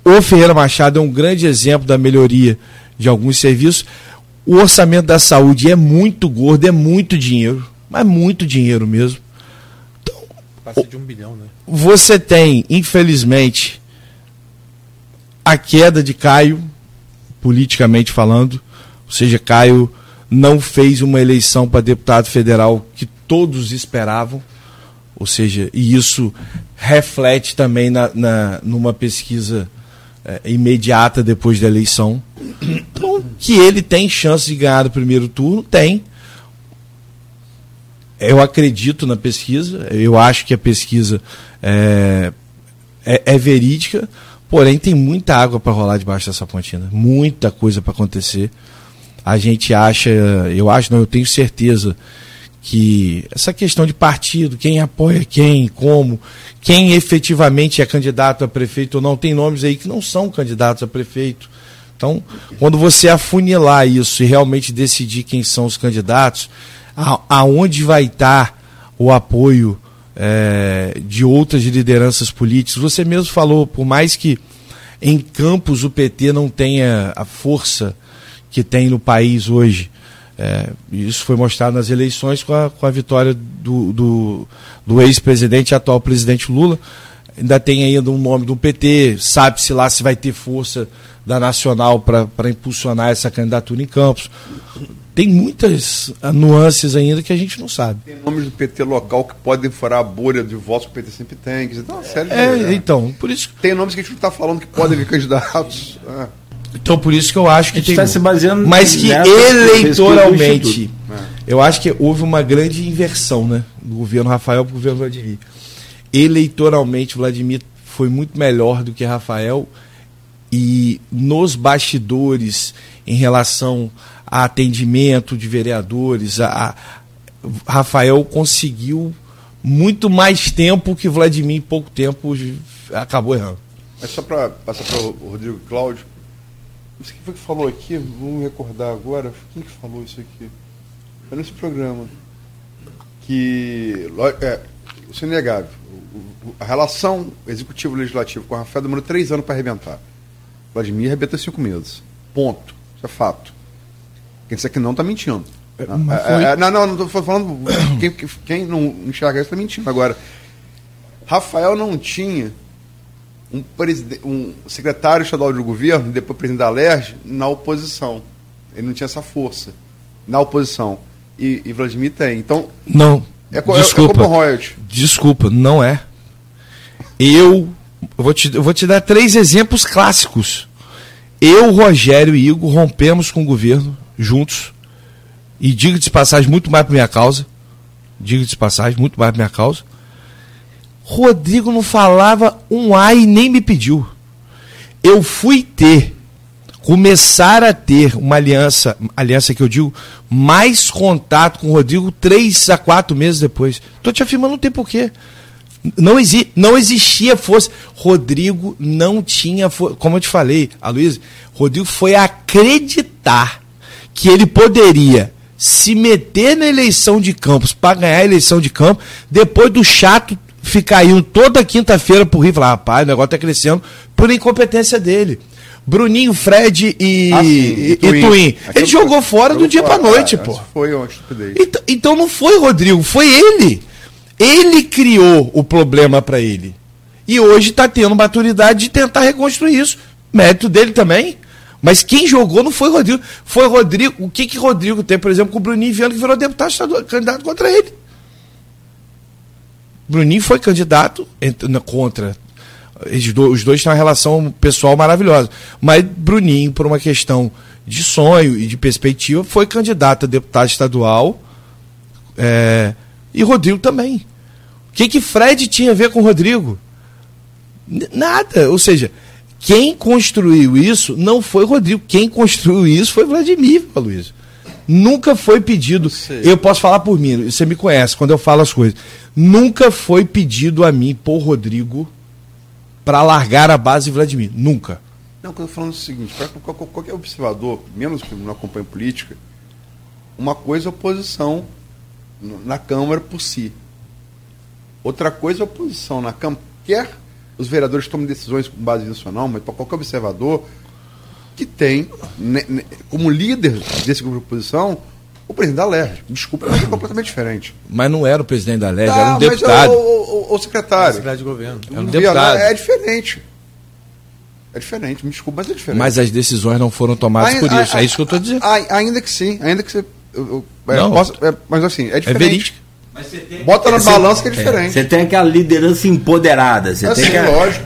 o Ferreira Machado é um grande exemplo da melhoria de alguns serviços. O orçamento da saúde é muito gordo, é muito dinheiro, mas muito dinheiro mesmo. Então, Passa de um bilhão, né? Você tem, infelizmente, a queda de Caio, politicamente falando, ou seja, Caio não fez uma eleição para deputado federal que todos esperavam, ou seja, e isso reflete também na, na numa pesquisa é, imediata depois da eleição. Então, que ele tem chance de ganhar o primeiro turno, tem. Eu acredito na pesquisa, eu acho que a pesquisa é, é, é verídica. Porém, tem muita água para rolar debaixo dessa pontina, muita coisa para acontecer. A gente acha, eu acho, não, eu tenho certeza que essa questão de partido, quem apoia quem, como, quem efetivamente é candidato a prefeito ou não, tem nomes aí que não são candidatos a prefeito. Então, quando você afunilar isso e realmente decidir quem são os candidatos, a, aonde vai estar o apoio é, de outras lideranças políticas. Você mesmo falou, por mais que em Campos o PT não tenha a força que tem no país hoje, é, isso foi mostrado nas eleições com a, com a vitória do, do, do ex-presidente e atual presidente Lula. Ainda tem ainda um nome do PT, sabe-se lá se vai ter força da Nacional para impulsionar essa candidatura em Campos tem muitas ah, nuances ainda que a gente não sabe. Tem nomes do PT local que podem furar a bolha de votos que o PT sempre tem. Então, é, sério, é, é, então, por isso. Tem nomes que a gente não está falando que podem vir candidatos. É. Então, por isso que eu acho que tem. Está se baseando mas que eleitoralmente, é. eu acho que houve uma grande inversão, né, do governo Rafael para o governo Vladimir. Eleitoralmente, Vladimir foi muito melhor do que Rafael e nos bastidores em relação a atendimento de vereadores. A, a, Rafael conseguiu muito mais tempo que Vladimir em pouco tempo acabou errando. É só para passar para o Rodrigo Cláudio. Não sei quem foi que falou aqui, vamos recordar agora. Quem que falou isso aqui? Foi nesse programa. Que é, isso é inegável. A relação executivo-legislativo com o Rafael demorou três anos para arrebentar. Vladimir arrebentou cinco meses. Ponto. Isso é fato. Quem disser que não está mentindo. mas É, foi- é, não, não, não estou falando. quem, quem não enxerga isso está mentindo. Agora, Rafael não tinha um, um secretário estadual de governo, depois presidente da LERJ, na oposição. Ele não tinha essa força na oposição. E, e Vladimir tem. Então, Não. é, é- é desculpa. como royalty. Desculpa, não é. Eu, eu vou te, eu vou te dar três exemplos clássicos. Eu, Rogério e Igor rompemos com o governo juntos. E digo de passagem muito mais por minha causa. Digo de passagem muito mais por minha causa. Rodrigo não falava um ai e nem me pediu. Eu fui ter, começar a ter uma aliança, aliança que eu digo, mais contato com o Rodrigo três a quatro meses depois. Tô te afirmando, não tem porquê. Não, exi não existia força. Rodrigo não tinha força. Como eu te falei, a Luísa, Rodrigo foi acreditar que ele poderia se meter na eleição de Campos para ganhar a eleição de Campos, depois do chato ficar indo toda quinta-feira pro Rio e falar, rapaz, o negócio tá crescendo por incompetência dele. Bruninho, Fred e, Ah, sim, e, e Twin. Ele jogou foi- fora do jogou dia pra fora. noite, É, pô. Foi uma estupidez. Então, então não foi Rodrigo, foi ele. Ele criou o problema para ele. E hoje está tendo maturidade de tentar reconstruir isso. Mérito dele também. Mas quem jogou não foi Rodrigo. Foi Rodrigo. O que que Rodrigo tem, por exemplo, com o Bruninho Viana, que virou deputado estadual, candidato contra ele? Bruninho foi candidato contra. Os dois têm uma relação pessoal maravilhosa. Mas Bruninho, por uma questão de sonho e de perspectiva, foi candidato a deputado estadual. É, e Rodrigo também. O que, que Fred tinha a ver com Rodrigo? Nada. Ou seja, quem construiu isso não foi Rodrigo. Quem construiu isso foi Vladimir, Luiz. Nunca foi pedido. Eu posso falar por mim, você me conhece quando eu falo as coisas. Nunca foi pedido a mim, por Rodrigo, para largar a base Vladimir. Nunca. Não, eu tô falando o seguinte, qualquer observador, menos que não acompanha política, uma coisa é oposição na Câmara por si. Outra coisa é oposição na Câmara. Quer os vereadores tomem decisões com base nisso ou não, mas para qualquer observador que tem né, né, como líder desse grupo de oposição o presidente da LERJ. Desculpa, mas é completamente diferente. Mas não era o presidente da LEG, Tá, era um mas deputado. O, o, o- o secretário. Secretário de governo. Era um Via, deputado. É diferente. É diferente, me desculpa, mas é diferente. Mas as decisões não foram tomadas por isso. ai- é isso que eu estou dizendo. ai- ainda que sim, ainda que você. eu- eu- é, Não. posso- é, mas assim, é É diferente. verídico. Bota na balança que é diferente. Você tem aquela liderança empoderada. Você É tem assim, que... lógico.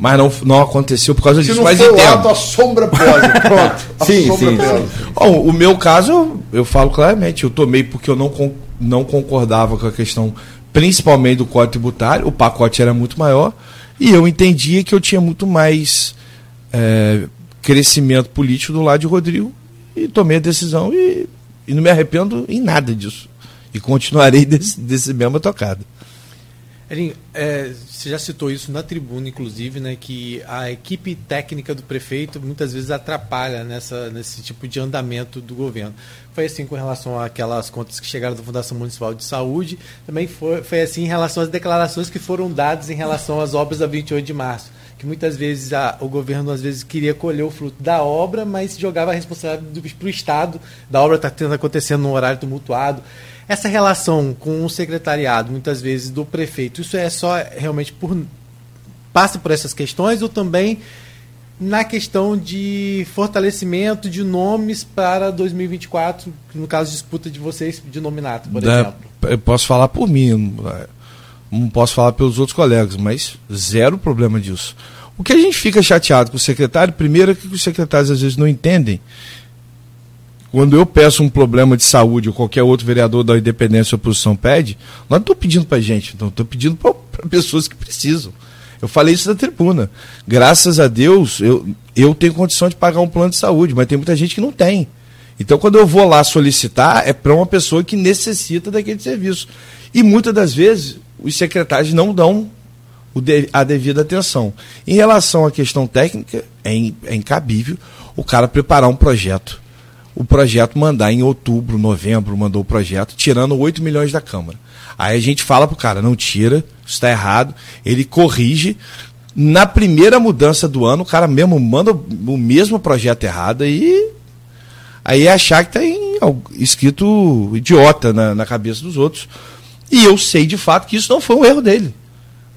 Mas não, não aconteceu por causa Se disso. não Mas for o entendo. a sombra pode. Pronto. A Sim, sombra sim, pode. Bom, o meu caso, eu, falo claramente, eu tomei porque eu não, não concordava com a questão, principalmente do código tributário, o pacote era muito maior, e eu entendia que eu tinha muito mais é, crescimento político do lado de Rodrigo, e tomei a decisão e, e não me arrependo em nada disso. E continuarei desse, desse mesma tocada. Elinho, é, você já citou isso na tribuna, inclusive, né, que a equipe técnica do prefeito muitas vezes atrapalha nessa, nesse tipo de andamento do governo. Foi assim com relação àquelas contas que chegaram da Fundação Municipal de Saúde, também foi, foi assim em relação às declarações que foram dadas em relação às obras da 28 de março, que muitas vezes a- o governo às vezes queria colher o fruto da obra, mas jogava a responsabilidade para o Estado, da obra está tendo acontecendo num horário tumultuado. Essa relação com o secretariado, muitas vezes, do prefeito, isso é só realmente por. passa por essas questões ou também na questão de fortalecimento de nomes para 2024, no caso, disputa de vocês de nominato, por Da- exemplo? eu posso falar por mim, não- não posso falar pelos outros colegas, mas zero problema disso. O que a gente fica chateado com o secretário, primeiro é que os secretários às vezes não entendem. Quando eu peço um problema de saúde ou qualquer outro vereador da independência ou oposição pede, não estou pedindo para gente, não estou pedindo para pessoas que precisam. Eu falei isso na tribuna. Graças a Deus, eu, eu tenho condição de pagar um plano de saúde, mas tem muita gente que não tem. Então, quando eu vou lá solicitar, é para uma pessoa que necessita daquele serviço. E muitas das vezes, os secretários não dão a devida atenção. Em relação à questão técnica, é, é incabível o cara preparar um projeto. O projeto mandar em outubro, novembro, mandou o projeto, tirando 8 milhões da Câmara. Aí a gente fala pro cara, não tira, está errado. Ele corrige. Na primeira mudança do ano, o cara mesmo manda o mesmo projeto errado e Aí é achar que tem escrito idiota na, na cabeça dos outros. E eu sei de fato que isso não foi um erro dele.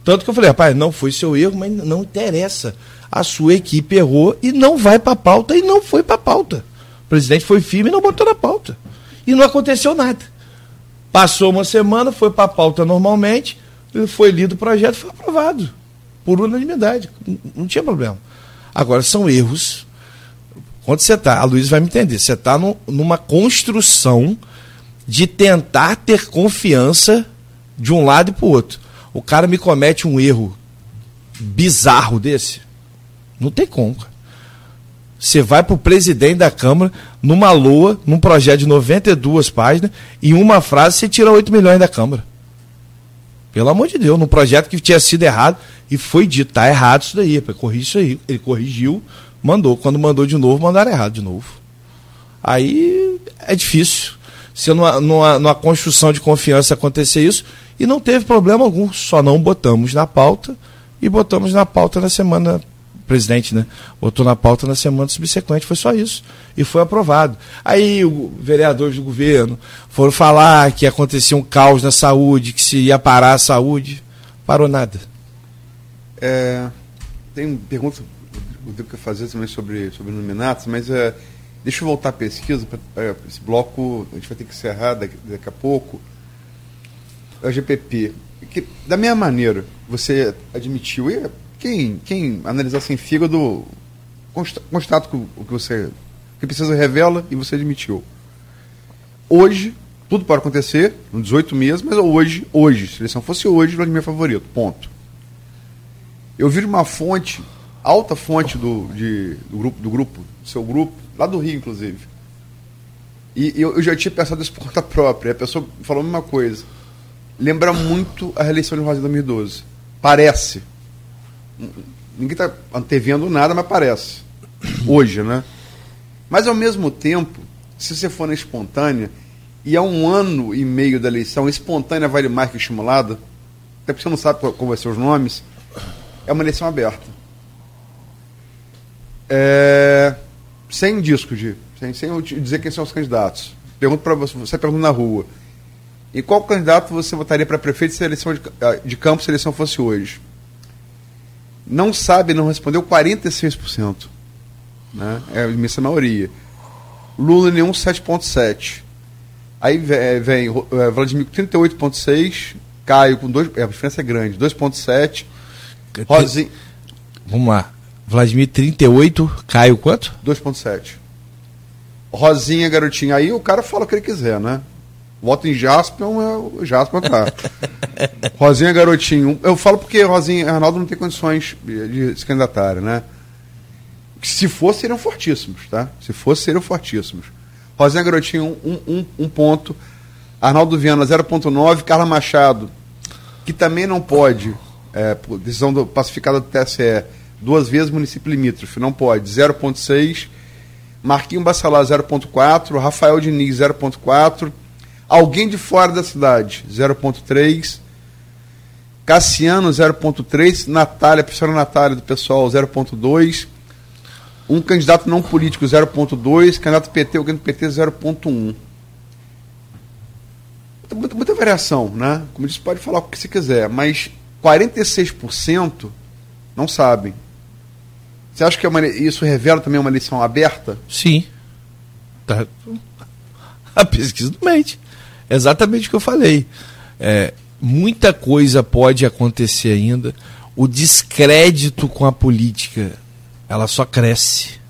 Tanto que eu falei, rapaz, não foi seu erro, mas não interessa. A sua equipe errou e não vai para pauta e não foi para pauta. O presidente foi firme e não botou na pauta. E não aconteceu nada. Passou uma semana, foi para a pauta normalmente, foi lido o projeto, foi aprovado. Por unanimidade. Não tinha problema. Agora, são erros. Quando você está, a Luiz vai me entender, você está numa construção de tentar ter confiança de um lado e para o outro. O cara me comete um erro bizarro desse. Não tem como. Você vai para o presidente da Câmara, numa loa, num projeto de 92 páginas, e uma frase você tira 8 milhões da Câmara. Pelo amor de Deus, num projeto que tinha sido errado, e foi dito, tá errado isso daí, para corrigir isso aí. Ele corrigiu, mandou. Quando mandou de novo, mandaram errado de novo. Aí é difícil. Se numa, numa, numa construção de confiança acontecer isso, e não teve problema algum, só não botamos na pauta e botamos na pauta na semana presidente, né? Botou na pauta na semana subsequente, foi só isso. E foi aprovado. Aí os vereadores do governo foram falar que acontecia um caos na saúde, que se ia parar a saúde. Parou nada. É, tem pergunta o que eu fazer também sobre, sobre nominatos, mas é, deixa eu voltar à pesquisa. Pra, é, esse bloco a gente vai ter que encerrar daqui, daqui a pouco. A GPP, que, da mesma maneira, você admitiu, e quem, quem analisar sem fígado constata o que você que precisa revela e você admitiu. Hoje, tudo pode acontecer, em 18 meses, mas hoje, hoje, se a eleição fosse hoje, Vladimir é favorito. Ponto. Eu vi uma fonte, alta fonte do, de, do grupo, do grupo, do seu grupo, lá do Rio, inclusive. E eu, eu já tinha pensado isso por conta própria. A pessoa falou a mesma coisa lembra muito a reeleição de Rosa em 2012. Parece. Ninguém está antevendo nada, mas parece. Hoje, né? Mas ao mesmo tempo, se você for na espontânea, e há um ano e meio da eleição, espontânea vale mais que estimulada, até porque você não sabe qual vai ser os nomes, é uma eleição aberta. É, sem disco de. Sem, sem dizer quem são os candidatos. Pergunto para você, você pergunta na rua. E qual candidato você votaria para prefeito se a eleição de, ah, de campo se a eleição fosse hoje? Não sabe, não respondeu 46%. Né? É a imensa maioria. Lula nenhum 7,7%. Aí vem, vem é, Vladimir com 38,6%. Caio com 2%. É, a diferença é grande, 2,7%. Rosinha. Vamos lá. Vladimir 38, Caio quanto? 2,7. Rosinha, garotinho. Aí o cara fala o que ele quiser, né? Voto em Jasper, é o Jasper tá. Rosinha Garotinho. Eu falo porque Rosinha Arnaldo não tem condições de se candidatar, né? Se fosse, seriam fortíssimos, tá? Se fosse, seriam fortíssimos. Rosinha Garotinho, um, um, um ponto. Arnaldo Viana, 0,9. Carla Machado, que também não pode, é, por decisão do, pacificada do TSE, duas vezes município limítrofe, não pode, 0,6. Marquinho Bacelar, 0,4. Rafael Diniz, 0,4. Alguém de fora da cidade, 0,3. Cassiano, 0,3. Natália, professora Natália do pessoal, 0,2. Um candidato não político, 0,2. Candidato PT, alguém do PT, 0,1. Muita, muita variação, né? Como disse, pode falar o que você quiser, mas 46% não sabem. Você acha que é uma, isso revela também uma eleição aberta? Sim. Tá. A pesquisa do mente exatamente o que eu falei. É, muita coisa pode acontecer ainda. O descrédito com a política, ela só cresce.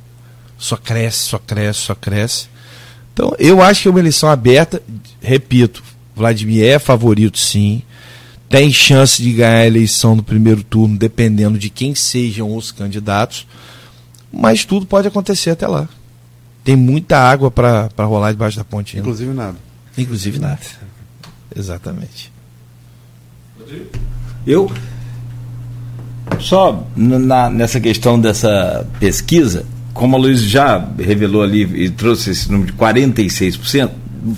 Só cresce, só cresce, só cresce. Então, eu acho que é uma eleição aberta. Repito, Vladimir é favorito, sim. Tem chance de ganhar a eleição no primeiro turno, dependendo de quem sejam os candidatos. Mas tudo pode acontecer até lá. Tem muita água para rolar debaixo da ponte. Inclusive nada. Inclusive nada. Exatamente. Eu só na, nessa questão dessa pesquisa, como a Luiz já revelou ali e trouxe esse número de 46%,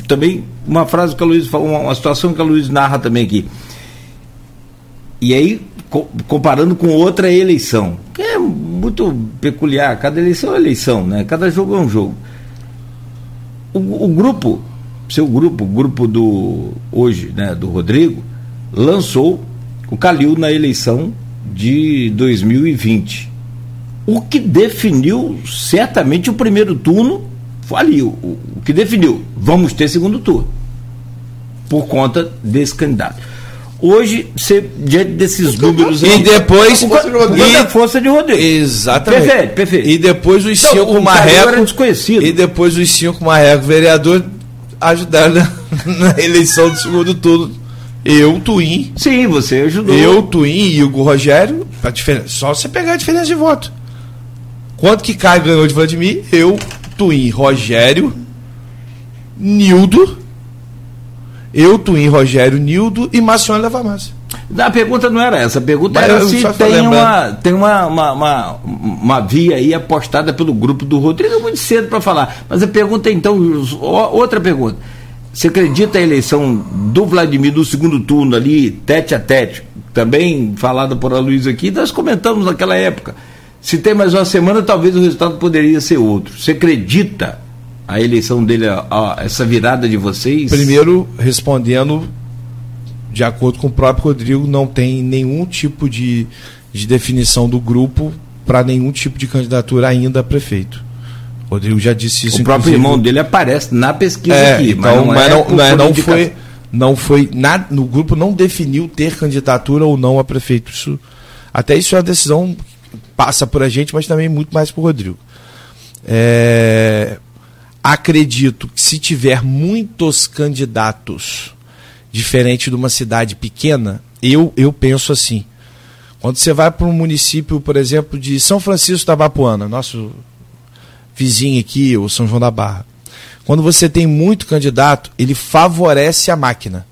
também uma frase que a Luiz falou, uma, uma situação que a Luiz narra também aqui. E aí, co comparando com outra eleição, que é muito peculiar, cada eleição é eleição, né? Cada jogo é um jogo. o, o grupo, seu grupo, o grupo do hoje, né, do Rodrigo, lançou o Calil na eleição de 2020. O que definiu certamente o primeiro turno foi ali, o, o que definiu, vamos ter segundo turno. Por conta desse candidato. Hoje, você, diante desses números E depois. com a força de Rodrigo. Exatamente. Perfeito, perfeito. E depois os Então, cinco marrecos. E depois os cinco marrecos vereador ajudaram na, na eleição do segundo turno. Eu, Twin, Sim, você ajudou. eu, Twin e Hugo Rogério, a diferença, só você pegar a diferença de voto. Quanto que Caio ganhou de Vladimir? Eu, Twin, Rogério, Nildo, eu, Twin, Rogério, Nildo e Marcione Farmácia. A pergunta não era essa, a pergunta Mas era se tem, uma, tem uma, uma, uma, uma via aí apostada pelo grupo do Rodrigo. É muito cedo para falar. Mas a pergunta é então, outra pergunta. Você acredita a eleição do Vladimir no segundo turno ali, tete a tete, também falada por Aloysio aqui, nós comentamos naquela época. Se tem mais uma semana, talvez o resultado poderia ser outro. Você acredita a eleição dele, a- a- essa virada de vocês? Primeiro, respondendo, de acordo com o próprio Rodrigo, não tem nenhum tipo de, de definição do grupo para nenhum tipo de candidatura ainda a prefeito. O Rodrigo já disse isso. o próprio irmão dele aparece na pesquisa É, aqui, então, mas não, é não, não, é- não indicação. foi, não foi nada, no grupo não definiu ter candidatura ou não a prefeito. Isso, até isso é uma decisão que passa por a gente, mas também muito mais por Rodrigo. É, acredito que se tiver muitos candidatos diferente de uma cidade pequena, eu, eu penso assim. Quando você vai para um município, por exemplo, de São Francisco da Bapuana, nosso vizinho aqui, ou São João da Barra, quando você tem muito candidato, ele favorece a máquina.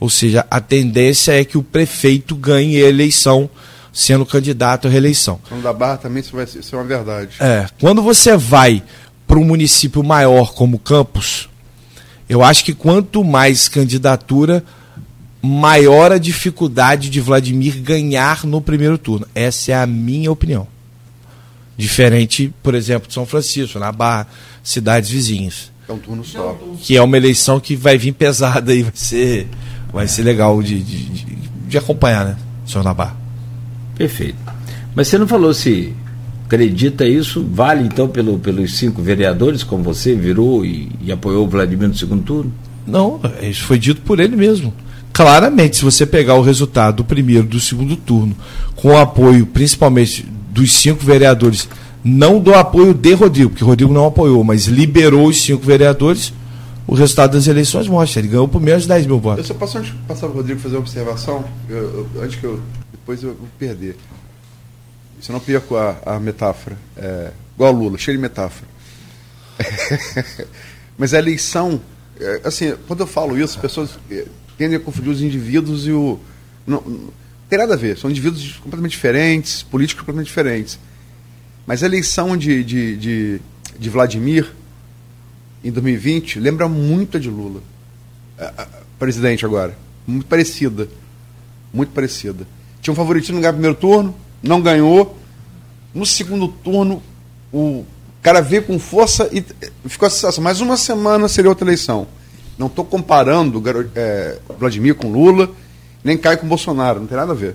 Ou seja, a tendência é que o prefeito ganhe a eleição sendo candidato à reeleição. Então, da Barra também isso vai ser, isso é uma verdade. É, quando você vai para um município maior como Campos, eu acho que quanto mais candidatura, maior a dificuldade de Vladimir ganhar no primeiro turno. Essa é a minha opinião. Diferente, por exemplo, de São Francisco, na Barra, cidades vizinhas. É um turno só. Que é uma eleição que vai vir pesada e vai ser, vai ser legal de, de, de, de acompanhar, né, senhor Nabar? Perfeito. Mas você não falou se acredita isso, vale então pelo, pelos cinco vereadores, como você virou e, e apoiou o Vladimir no segundo turno? Não, isso foi dito por ele mesmo. Claramente, se você pegar o resultado do primeiro do segundo turno, com o apoio principalmente dos cinco vereadores, não do apoio de Rodrigo, porque Rodrigo não apoiou, mas liberou os cinco vereadores, o resultado das eleições mostra. Ele ganhou por menos de 10 mil Eu votos. só posso, antes de passar para o Rodrigo fazer uma observação, eu- eu- antes que eu. Depois eu vou perder. Eu não perco a, a metáfora. É, igual Lula, cheio de metáfora. Mas a eleição. é, assim, quando eu falo isso, as pessoas é, tendem a confundir os indivíduos e o. Não, não tem nada a ver, são indivíduos completamente diferentes, políticos completamente diferentes. Mas a eleição de, de, de, de Vladimir em 2020 lembra muito a de Lula a- a- presidente agora. Muito parecida. Muito parecida. Tinha um favoritismo no primeiro turno, não ganhou. No segundo turno, o cara veio com força e eh, ficou a sensação. Mais uma semana seria outra eleição. Não estou comparando eh, Vladimir com Lula, nem Caio com Bolsonaro, não tem nada a ver.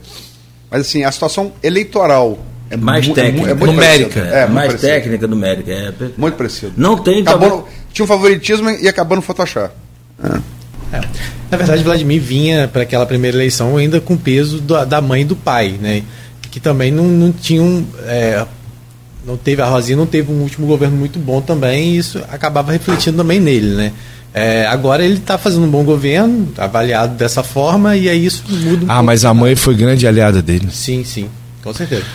Mas assim, a situação eleitoral é Mais mu- técnica. É muito Numérica. parecida. É, muito mais parecida. técnica numérica. É, Muito parecido. Não tem, Acabou talvez- no- tinha um favoritismo e acabou no Photoshop. É. Na verdade, Vladimir vinha para aquela primeira eleição ainda com o peso da, da mãe e do pai, né? Que também não, não tinham. é, não teve, a Rosinha não teve um último governo muito bom também, e isso acabava refletindo também nele, né? É, agora ele está fazendo um bom governo, avaliado dessa forma, e aí isso muda um Ah, mas a mãe foi grande aliada dele. Sim, sim, com certeza.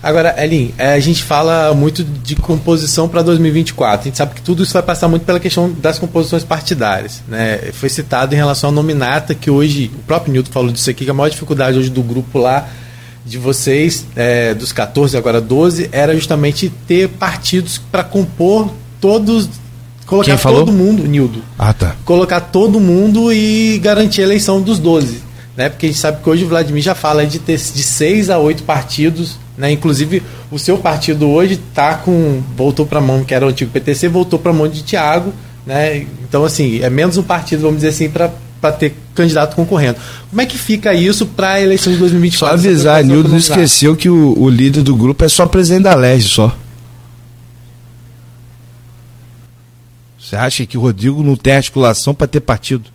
Agora, Elin, é, a gente fala muito de composição para 2024. A gente sabe que tudo isso vai passar muito pela questão das composições partidárias. Né? Foi citado em relação à nominata, que hoje, o próprio Nilton falou disso aqui, que a maior dificuldade hoje do grupo lá, de vocês, é, dos 14 agora 12, era justamente ter partidos para compor todos. Colocar Quem falou? todo mundo, Nildo Ah, tá. colocar todo mundo e garantir a eleição dos 12. Né? Porque a gente sabe que hoje o Vladimir já fala de ter de seis a oito partidos. Né? Inclusive, o seu partido hoje tá com. voltou para a mão, que era o antigo PTC, voltou para a mão de Tiago. Né? Então, assim, é menos um partido, vamos dizer assim, para ter candidato concorrendo. Como é que fica isso para a eleição de 2024? Só avisar, Nildo não esqueceu que o, o, líder do grupo é só presidente da LERJ só. Você acha que o Rodrigo não tem articulação para ter partido?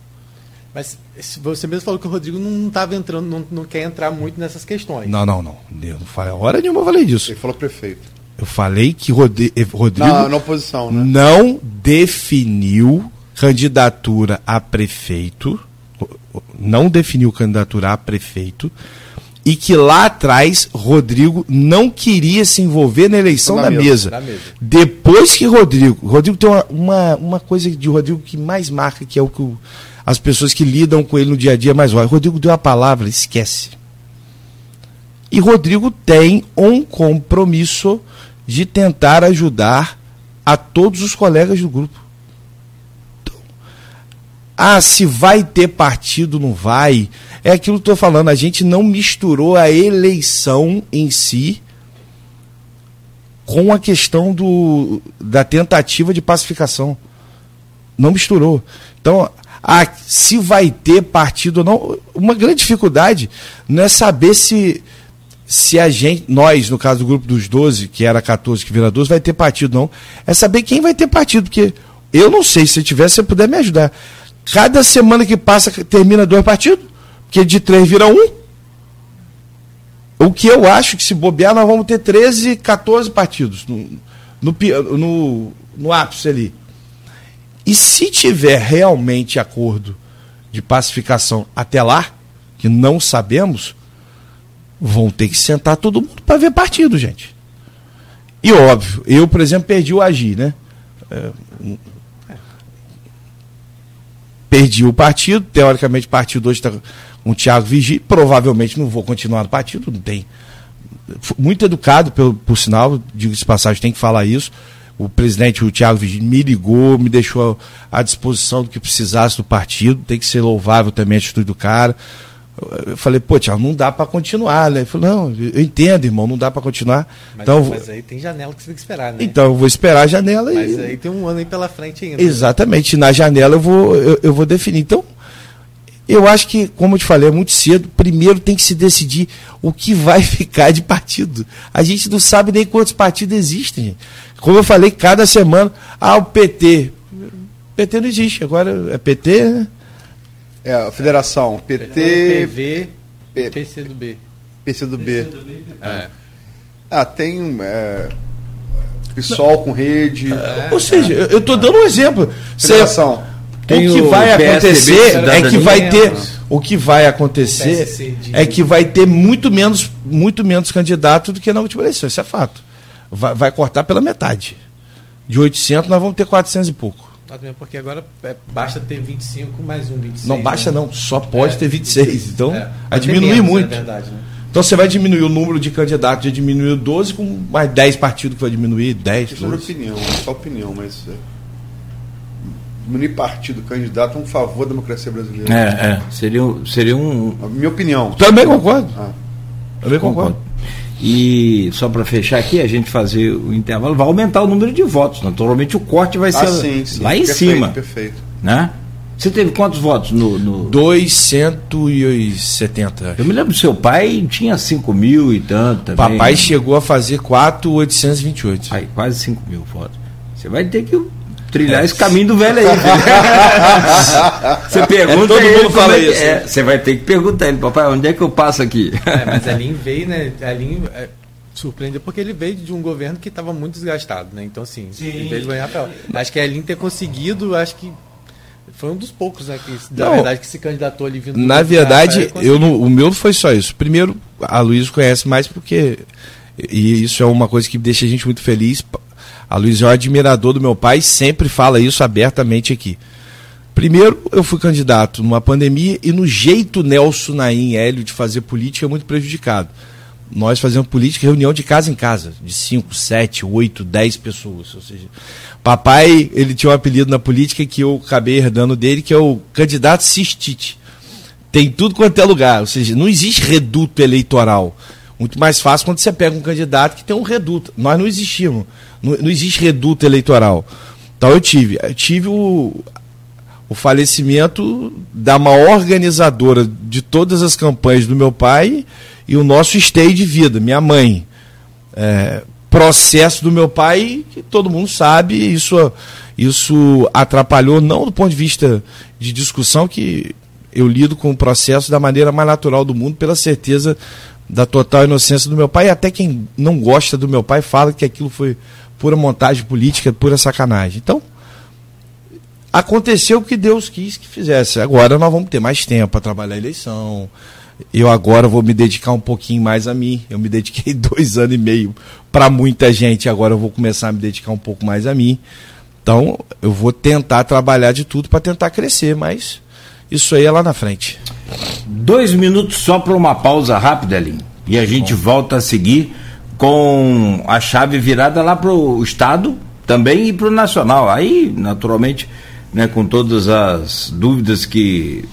Mas você mesmo falou que o Rodrigo não estava entrando, não, não, quer entrar muito nessas questões. Não, não, não. Eu não falei, hora nenhuma eu falei disso. Ele falou prefeito. Eu falei que Rodrigo. Na, na oposição, né? Não definiu candidatura a prefeito. Não definiu candidatura a prefeito. E que lá atrás Rodrigo não queria se envolver na eleição da, mesa. mesa. mesa. Depois que Rodrigo. Rodrigo tem uma, uma, uma coisa de Rodrigo que mais marca, que é o que o as pessoas que lidam com ele no dia a dia mais olha. Rodrigo deu a palavra, esquece. E Rodrigo tem um compromisso de tentar ajudar a todos os colegas do grupo. Ah, se vai ter partido, não vai. É aquilo que eu estou falando, a gente não misturou a eleição em si com a questão do, da tentativa de pacificação. Não misturou. Então, ah, se vai ter partido ou não. Uma grande dificuldade não é saber se, se a gente, nós, no caso do grupo dos 12, que era 14, que vira 12, vai ter partido não. É saber quem vai ter partido, porque eu não sei, se tiver, você puder me ajudar. Cada semana que passa, termina dois partidos, porque de três vira um. O que eu acho que se bobear, nós vamos ter 13, 14 partidos no, no, no, no ápice ali. E se tiver realmente acordo de pacificação até lá, que não sabemos, vão ter que sentar todo mundo para ver partido, gente. E óbvio, eu, por exemplo, perdi o Agir, né? É, perdi o partido, teoricamente o partido hoje está com o Thiago Vigi, provavelmente não vou continuar no partido, não tem. Muito educado, pelo, por sinal, digo de passagem, tem que falar isso o presidente, o Thiago Vigílio, me ligou, me deixou à disposição do que precisasse do partido, tem que ser louvável também a atitude do cara. Eu falei, pô, Thiago, não dá para continuar, né? Ele falou, não, eu entendo, irmão, não dá para continuar. Mas, então, mas aí tem janela que você tem que esperar, né? Então, eu vou esperar a janela mas e. Mas aí tem um ano aí pela frente ainda. Exatamente, na janela eu vou, eu, eu vou definir. Então, eu acho que, como eu te falei, é muito cedo. Primeiro tem que se decidir o que vai ficar de partido. A gente não sabe nem quantos partidos existem. Gente. Como eu falei, cada semana, ah, o PT. PT não existe, agora é PT, né? É, a federação, PT. PV, P, PCdoB. PCdoB. É. Ah, tem. É, PSOL com rede. É, Ou seja, eu estou dando um exemplo. Federação. Tem o que vai acontecer é que vai ter. O que vai acontecer é que vai ter muito menos, muito menos candidato do que na última eleição. Isso é fato vai, vai cortar pela metade. De 800 nós vamos ter 400 e pouco. Porque agora é, basta ter 25 mais um 26. Não basta né? não, só pode é, ter 26. Então, é. vai diminuir menos, muito. É verdade, né? Então você vai diminuir o número de candidatos, já diminuiu 12, com mais 10 partidos que vai diminuir, 10. Isso é opinião, é só opinião, mas é, diminuir partido, candidato é um favor da democracia brasileira. É, é. Seria, seria um. A minha opinião. Também concordo. Ah. Também concordo. concordo. E só para fechar aqui, a gente fazer o intervalo, vai aumentar o número de votos. Naturalmente o corte vai ah, ser sim, sim. lá em perfeito, cima. Perfeito. Né? Você teve quantos votos no. no... 270. Eu me lembro do seu pai tinha 5 mil e tanto também. Papai né? chegou a fazer 4,828. Aí, quase 5 mil votos. Você vai ter que trilhar esse caminho do velho aí. você pergunta é, todo mundo fala é, isso. É, você vai ter que perguntar ele, papai, onde é que eu passo aqui? É, mas a Lin veio, né? A Lin é, surpreendeu porque ele veio de um governo que estava muito desgastado, né? Então, assim, Sim. ele veio ganhar papel. Acho que a Lin ter conseguido, acho que foi um dos poucos, né, que, na verdade, que se candidatou ali vindo. Na verdade, eu não, o meu não foi só isso. Primeiro, a Luiz conhece mais porque. E isso é uma coisa que deixa a gente muito feliz. A Luiz é um admirador do meu pai, sempre fala isso abertamente aqui. Primeiro, eu fui candidato numa pandemia e no jeito Nelson Naim Hélio de fazer política é muito prejudicado. Nós fazemos política reunião de casa em casa, de 5, 7, 8, 10 pessoas. Ou seja, papai, ele tinha um apelido na política que eu acabei herdando dele, que é o candidato cistite. Tem tudo quanto é lugar, ou seja, não existe reduto eleitoral. Muito mais fácil quando você pega um candidato que tem um reduto. Nós não existimos. Não, não existe reduto eleitoral. Então eu tive, eu tive o, o falecimento da maior organizadora de todas as campanhas do meu pai e o nosso stay de vida, minha mãe. É, processo do meu pai, que todo mundo sabe, isso, isso atrapalhou, não do ponto de vista de discussão, que eu lido com o processo da maneira mais natural do mundo, pela certeza da total inocência do meu pai. E até quem não gosta do meu pai fala que aquilo foi pura montagem política, pura sacanagem. Então, aconteceu o que Deus quis que fizesse. Agora nós vamos ter mais tempo para trabalhar a eleição. Eu agora vou me dedicar um pouquinho mais a mim. Eu me dediquei dois anos e meio para muita gente, agora eu vou começar a me dedicar um pouco mais a mim. Então, eu vou tentar trabalhar de tudo para tentar crescer, mas isso aí é lá na frente. Dois minutos só para uma pausa rápida, Elinho. E a gente Bom. volta a seguir com a chave virada lá para o Estado também e para o Nacional. Aí, naturalmente, né, com todas as dúvidas que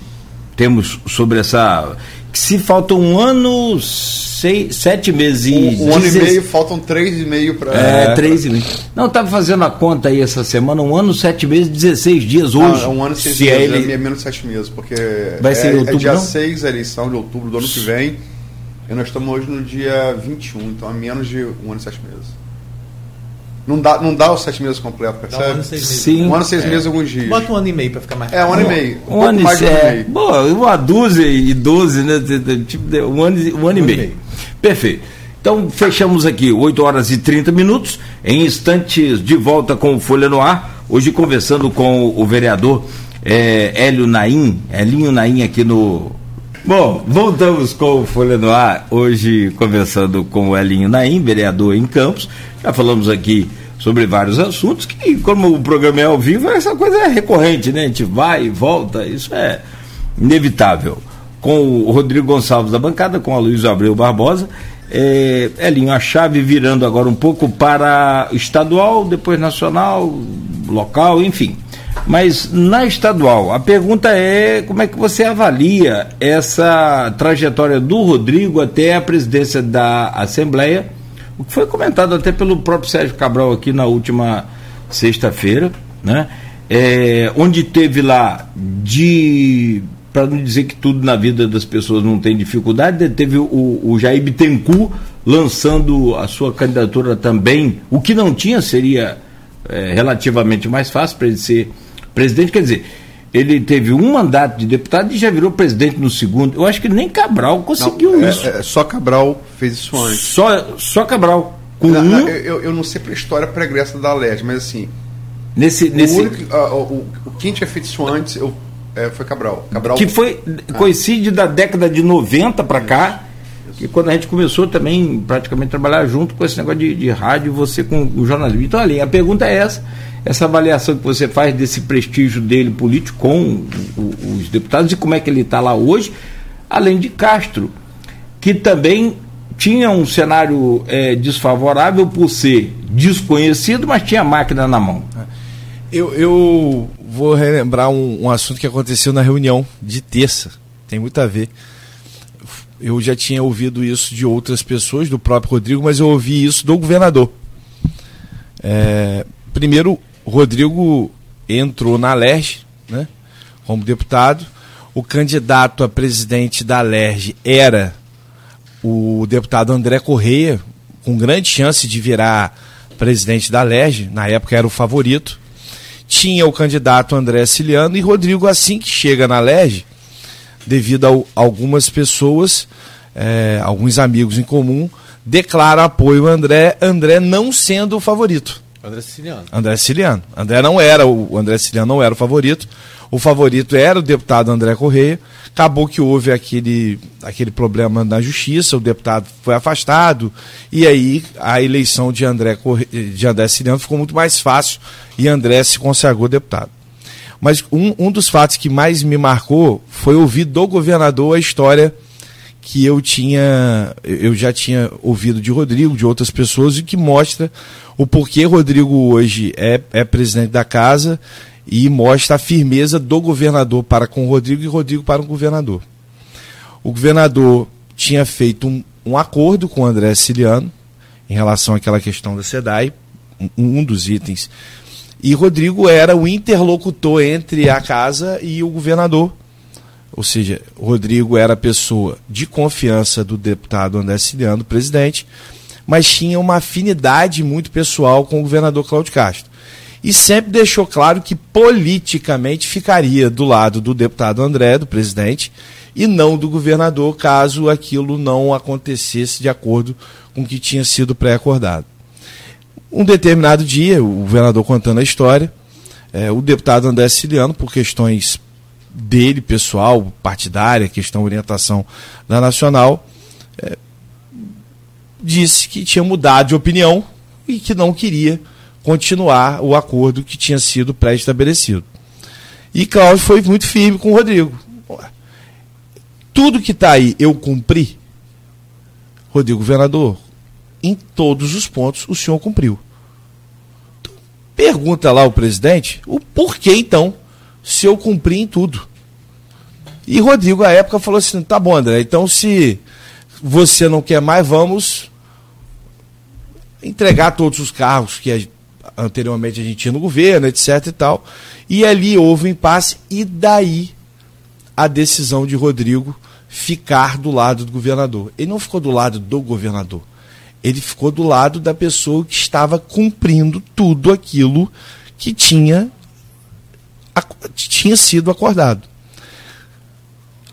temos sobre essa. Que se falta um ano, seis, sete meses e. Um, um ano e meio, faltam três e meio para. É, é, três e meio. Não, estava fazendo a conta aí essa semana, um ano, sete meses, 16 dias hoje. Ah, um ano e seis meses, ele... é menos sete meses, porque. Vai ser é, outubro, é dia não? 6 a eleição de outubro do ano que vem. E nós estamos hoje no dia 21, então é menos de um ano e sete meses. Não dá, não dá os sete meses completos, percebe? Dá um ano e seis meses. Sim. Um ano e seis é. meses, alguns dias. Bota um ano e meio para ficar mais É, um ano e meio. Um, um ano mais e de um ano e meio. Boa, uma dúzia e doze, né? Tipo, um ano, um ano e meio. meio. Perfeito. Então, fechamos aqui 8 horas e 30 minutos. Em instantes, de volta com o Folha no Ar. Hoje, conversando com o vereador é, Hélio Naim, Elinho Naim, aqui no. Bom, voltamos com o Folha no Ar. Hoje, conversando com o Elinho Naim, vereador em Campos. Já falamos aqui sobre vários assuntos que, como o programa é ao vivo, essa coisa é recorrente, né? A gente vai e volta, isso é inevitável. Com o Rodrigo Gonçalves da bancada, com a Luiz Abreu Barbosa. É, Elinho, a chave virando agora um pouco para estadual, depois nacional, local, enfim. Mas na estadual, a pergunta é como é que você avalia essa trajetória do Rodrigo até a presidência da Assembleia, o que foi comentado até pelo próprio Sérgio Cabral aqui na última sexta-feira, né? É, onde teve lá de para não dizer que tudo na vida das pessoas não tem dificuldade, teve o, o Jair Bittencourt lançando a sua candidatura também. O que não tinha seria é, relativamente mais fácil para ele ser presidente. Quer dizer, ele teve um mandato de deputado e já virou presidente no segundo. Eu acho que nem Cabral conseguiu não, é, isso. É, só Cabral fez isso antes. Só, só Cabral. Com não, um... eu, eu não sei para a história pregressa da LED, mas assim. Nesse, nesse... O, único, uh, o, o, quem tinha feito isso antes eu, é, foi Cabral. Cabral. Que foi. Ah. coincide da década de 90 para cá. E quando a gente começou também praticamente trabalhar junto com esse negócio de, de rádio, você com o jornalismo. Então, ali, a pergunta é essa essa avaliação que você faz desse prestígio dele político com os deputados e como é que ele está lá hoje, além de Castro, que também tinha um cenário é, desfavorável por ser desconhecido, mas tinha máquina na mão. Eu, eu vou relembrar um, um assunto que aconteceu na reunião de terça, tem muito a ver. Eu já tinha ouvido isso de outras pessoas, do próprio Rodrigo, mas eu ouvi isso do governador. É, primeiro, Rodrigo entrou na LERJ, né, como deputado. O candidato a presidente da LERJ era o deputado André Correia, com grande chance de virar presidente da LERJ, na época era o favorito. Tinha o candidato André Ciliano e Rodrigo, assim que chega na LERJ, devido a algumas pessoas, é, alguns amigos em comum, declara apoio ao André, André não sendo o favorito. André Siciliano. André Siciliano. André não era o, André Siciliano não era o favorito. O favorito era o deputado André Correia. Acabou que houve aquele, aquele problema na justiça, o deputado foi afastado, e aí a eleição de André, Correia, de André Siciliano ficou muito mais fácil e André se consagrou deputado. Mas um, um dos fatos que mais me marcou foi ouvir do governador a história que eu tinha, eu já tinha ouvido de Rodrigo, de outras pessoas, e que mostra o porquê Rodrigo hoje é, é presidente da casa e mostra a firmeza do governador para com Rodrigo e Rodrigo para o governador. O governador tinha feito um, um acordo com o André Siciliano em relação àquela questão da SEDAI, um, um dos itens. E Rodrigo era o interlocutor entre a casa e o governador. Ou seja, Rodrigo era pessoa de confiança do deputado André Ciliano, presidente, mas tinha uma afinidade muito pessoal com o governador Cláudio Castro. E sempre deixou claro que politicamente ficaria do lado do deputado André, do presidente, e não do governador, caso aquilo não acontecesse de acordo com o que tinha sido pré-acordado. Um determinado dia, o governador contando a história, é, o deputado André Ciliano, por questões dele, pessoal, partidária, questão orientação da Nacional, é, disse que tinha mudado de opinião e que não queria continuar o acordo que tinha sido pré-estabelecido. E Cláudio foi muito firme com o Rodrigo. Tudo que está aí eu cumpri. Rodrigo Governador, em todos os pontos o senhor cumpriu. Pergunta lá o presidente o porquê então, se eu cumpri em tudo. E Rodrigo, à época, falou assim: tá bom, André, então se você não quer mais, vamos entregar todos os carros que anteriormente a gente tinha no governo, etc e tal. E ali houve um impasse, e daí a decisão de Rodrigo ficar do lado do governador. Ele não ficou do lado do governador ele ficou do lado da pessoa que estava cumprindo tudo aquilo que tinha, tinha sido acordado.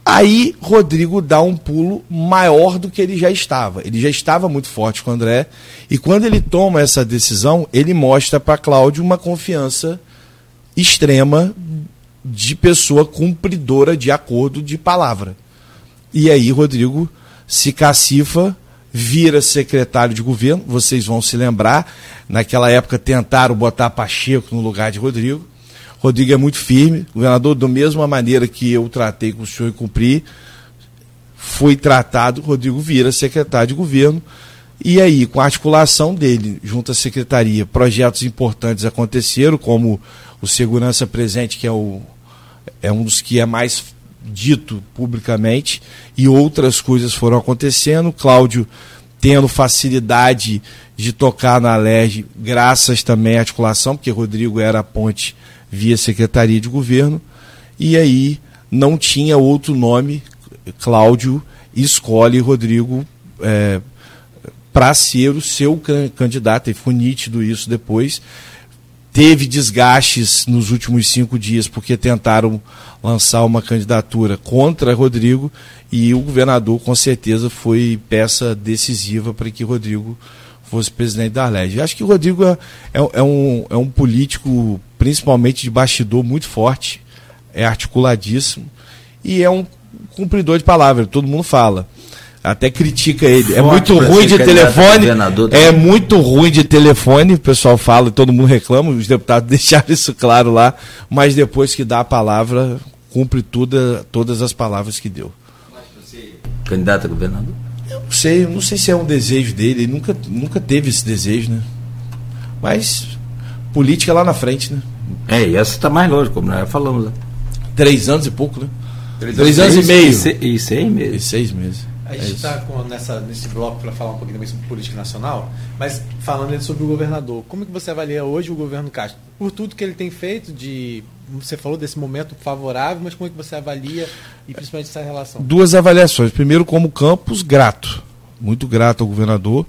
Aí Rodrigo dá um pulo maior do que ele já estava. Ele já estava muito forte com o André. E quando ele toma essa decisão, ele mostra para Cláudio uma confiança extrema de pessoa cumpridora de acordo de palavra. E aí Rodrigo se cacifa vira secretário de governo. Vocês vão se lembrar, naquela época tentaram botar Pacheco no lugar de Rodrigo. Rodrigo é muito firme, governador, da mesma maneira que eu tratei com o senhor e cumpri, foi tratado, Rodrigo vira secretário de governo. E aí, com a articulação dele junto à secretaria, projetos importantes aconteceram, como o Segurança Presente, que é, o, é um dos que é mais dito publicamente e outras coisas foram acontecendo. Cláudio tendo facilidade de tocar na LERJ, graças também à articulação, porque Rodrigo era a ponte via Secretaria de Governo, e aí não tinha outro nome, Cláudio escolhe Rodrigo é, para ser o seu candidato, e foi nítido isso depois. Teve desgastes nos últimos cinco dias, porque tentaram lançar uma candidatura contra Rodrigo e o governador com certeza foi peça decisiva para que Rodrigo fosse presidente da Arlege. Acho que o Rodrigo é, é, é, um, é um político, principalmente de bastidor, muito forte, é articuladíssimo e é um cumpridor de palavra, todo mundo fala até critica ele. é muito ruim de telefone. É muito ruim de telefone, o pessoal fala, todo mundo reclama, os deputados deixaram isso claro lá, mas depois que dá a palavra, cumpre tudo, todas as palavras que deu. Candidato a governador? Eu não sei, eu não sei se é um desejo dele, ele nunca, nunca teve esse desejo, né? Mas política lá na frente, né? É, e essa está mais longe, como nós falamos. Né? Três anos e pouco, né? Três, Três anos, anos, e meio. E, se, e seis meses. E seis meses. A gente está é nesse bloco para falar um pouquinho também sobre política nacional, mas falando sobre o governador. Como é que você avalia hoje o governo Castro? Por tudo que ele tem feito de. Você falou desse momento favorável, mas como é que você avalia e principalmente essa relação? Duas avaliações. Primeiro, como Campos, grato. Muito grato ao governador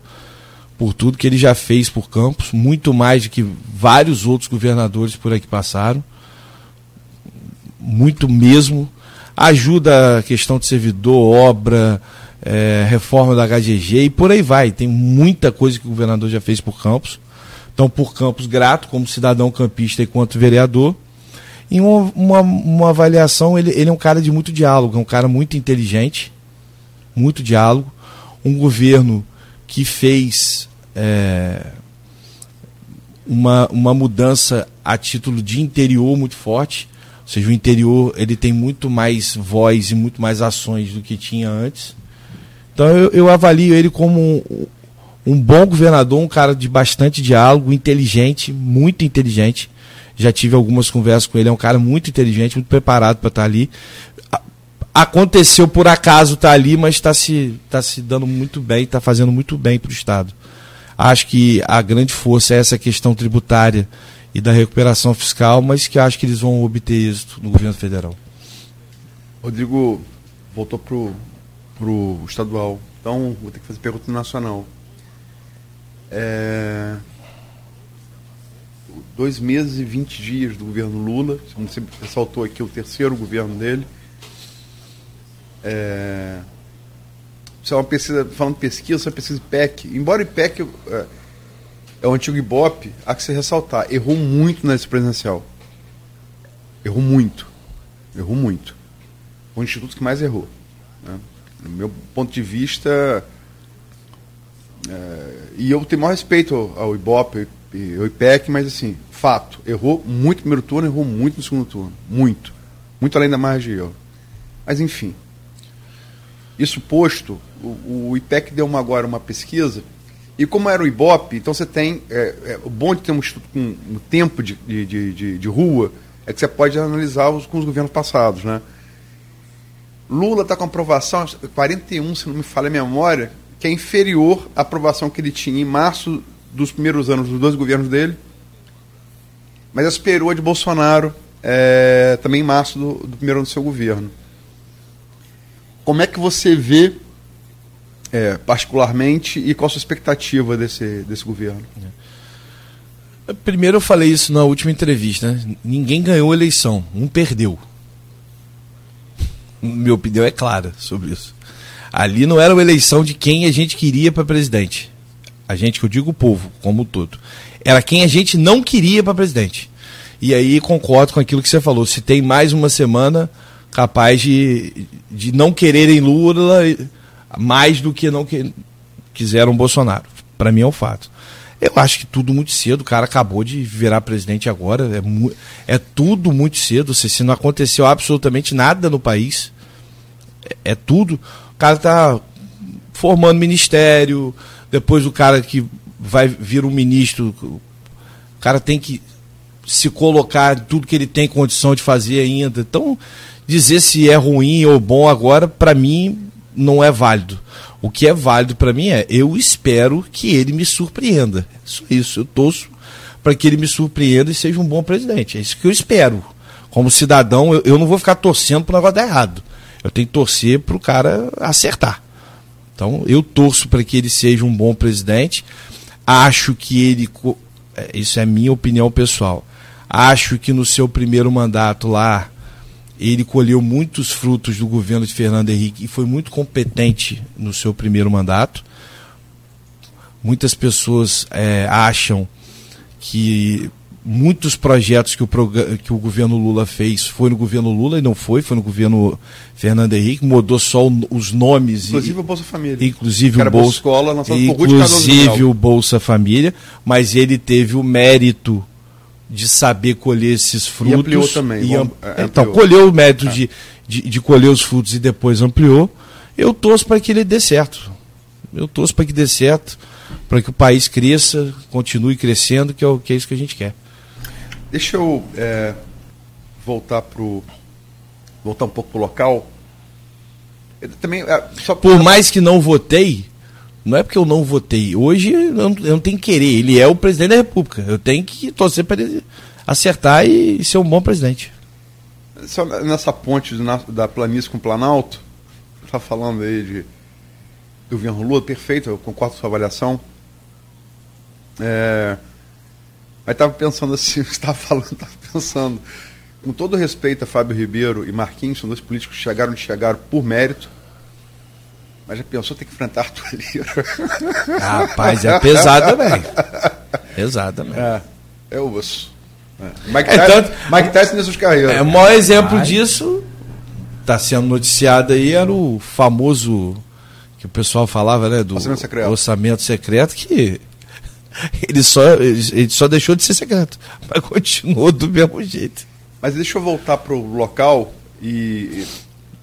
por tudo que ele já fez por Campos, muito mais do que vários outros governadores por aqui passaram. Muito mesmo. Ajuda a questão de servidor, obra, é, reforma da HGG e por aí vai. Tem muita coisa que o governador já fez por Campos. Então, por Campos, grato como cidadão campista e quanto vereador. E uma, uma, uma, avaliação, ele, ele é um cara de muito diálogo, é um cara muito inteligente, muito diálogo. Um governo que fez é, uma, uma mudança a título de interior muito forte. Ou seja, o interior ele tem muito mais voz e muito mais ações do que tinha antes. Então eu, eu avalio ele como um, um, bom governador, um cara de bastante diálogo, inteligente, muito inteligente. Já tive algumas conversas com ele, é um cara muito inteligente, muito preparado para estar tá ali. Aconteceu por acaso estar tá ali, mas está se, tá se dando muito bem, está fazendo muito bem para o Estado. Acho que a grande força é essa questão tributária e da recuperação fiscal, mas que acho que eles vão obter êxito no governo federal. Rodrigo voltou pro, pro estadual, então vou ter que fazer pergunta nacional. É... Dois meses e vinte dias do governo Lula, como você ressaltou aqui, o terceiro governo dele. É... Isso é uma pesquisa, falando de pesquisa, é uma pesquisa IPEC. Embora o IPEC é, é o antigo Ibope, há que se ressaltar, errou muito nesse presidencial. Errou muito. Errou muito. Foi o instituto que mais errou. Né? No meu ponto de vista, é, e eu tenho maior respeito ao, ao e ao IPEC, mas assim, fato, errou muito no primeiro turno, errou muito no segundo turno. Muito. Muito além da margem de erro. Mas enfim. Isso posto, o, o IPEC deu uma, agora uma pesquisa, e como era o Ibope, então você tem. É, é, o bom de ter um com um tempo de, de, de, de, rua é que você pode analisar os, com os governos passados. Né? Lula está com aprovação, 41, se não me falha a memória, que é inferior à aprovação que ele tinha em março dos primeiros anos dos dois governos dele, mas esperou a de Bolsonaro é, também em março do, do primeiro ano do seu governo. Como é que você vê, é, particularmente, e qual a sua expectativa desse, desse governo? É. Primeiro eu falei isso na última entrevista. Né? Ninguém ganhou a eleição, um perdeu. Minha opinião é clara sobre isso. Ali não era uma eleição de quem a gente queria para presidente. A gente, que eu digo o povo, como um todo. Era quem a gente não queria para presidente. E aí concordo com aquilo que você falou. Se tem mais uma semana, capaz de, de não quererem Lula mais do que não que, quiseram Bolsonaro. Para mim é um fato. Eu acho que tudo muito cedo. O cara acabou de virar presidente agora. É, é tudo muito cedo. Se, se não aconteceu absolutamente nada no país, é, é tudo. O cara está formando ministério. Depois o cara que vai vir um ministro, o cara tem que se colocar tudo que ele tem condição de fazer ainda. Então, dizer se é ruim ou bom agora, para mim, não é válido. O que é válido para mim é, eu espero que ele me surpreenda. Só isso, eu torço para que ele me surpreenda e seja um bom presidente. É isso que eu espero. Como cidadão, eu, eu não vou ficar torcendo para o negócio dar errado. Eu tenho que torcer para o cara acertar. Então, eu torço para que ele seja um bom presidente. Acho que ele. É, isso é minha opinião pessoal. Acho que no seu primeiro mandato lá, ele colheu muitos frutos do governo de Fernando Henrique e foi muito competente no seu primeiro mandato. Muitas pessoas é, acham que muitos projetos que o, que o governo Lula fez foi no governo Lula e não foi, foi no governo Fernando Henrique, mudou só os nomes. Inclusive e, o Bolsa Família. Inclusive o Bolsa, Escola, inclusive o Bolsa Família, mas ele teve o mérito de saber colher esses frutos. E ampliou também. E ampliou. É, então, colheu o método é. de, de, de, colher os frutos e depois ampliou. Eu torço para que ele dê certo. Eu torço para que dê certo, para que o país cresça, continue crescendo, que é, o, que é isso que a gente quer. Deixa eu é, voltar pro voltar um pouco para o local. Eu também, é, só Por mais que não votei, não é porque eu não votei. Hoje eu não, eu não tenho que querer. Ele é o presidente da República. Eu tenho que torcer para ele acertar e, ser um bom presidente. Só nessa ponte da planície com o Planalto, está falando aí de do governo Lula, perfeito, eu concordo com a sua avaliação. É, mas estava pensando assim, estava falando, estava pensando, com todo respeito a Fábio Ribeiro e Marquinhos, são dois políticos que chegaram onde chegaram por mérito mas já pensou ter que enfrentar Arthur Lira? Rapaz, é pesado também. Pesado também. É, é osso. É. Mike, é, Tyson, tanto, Mike Tyson nessas carreiras. É, o maior exemplo Ai. disso, está sendo noticiado aí, era o famoso, que o pessoal falava, né? Do orçamento secreto, orçamento secreto que ele só, ele só deixou de ser secreto, mas continuou do mesmo jeito. Mas deixa eu voltar para o local e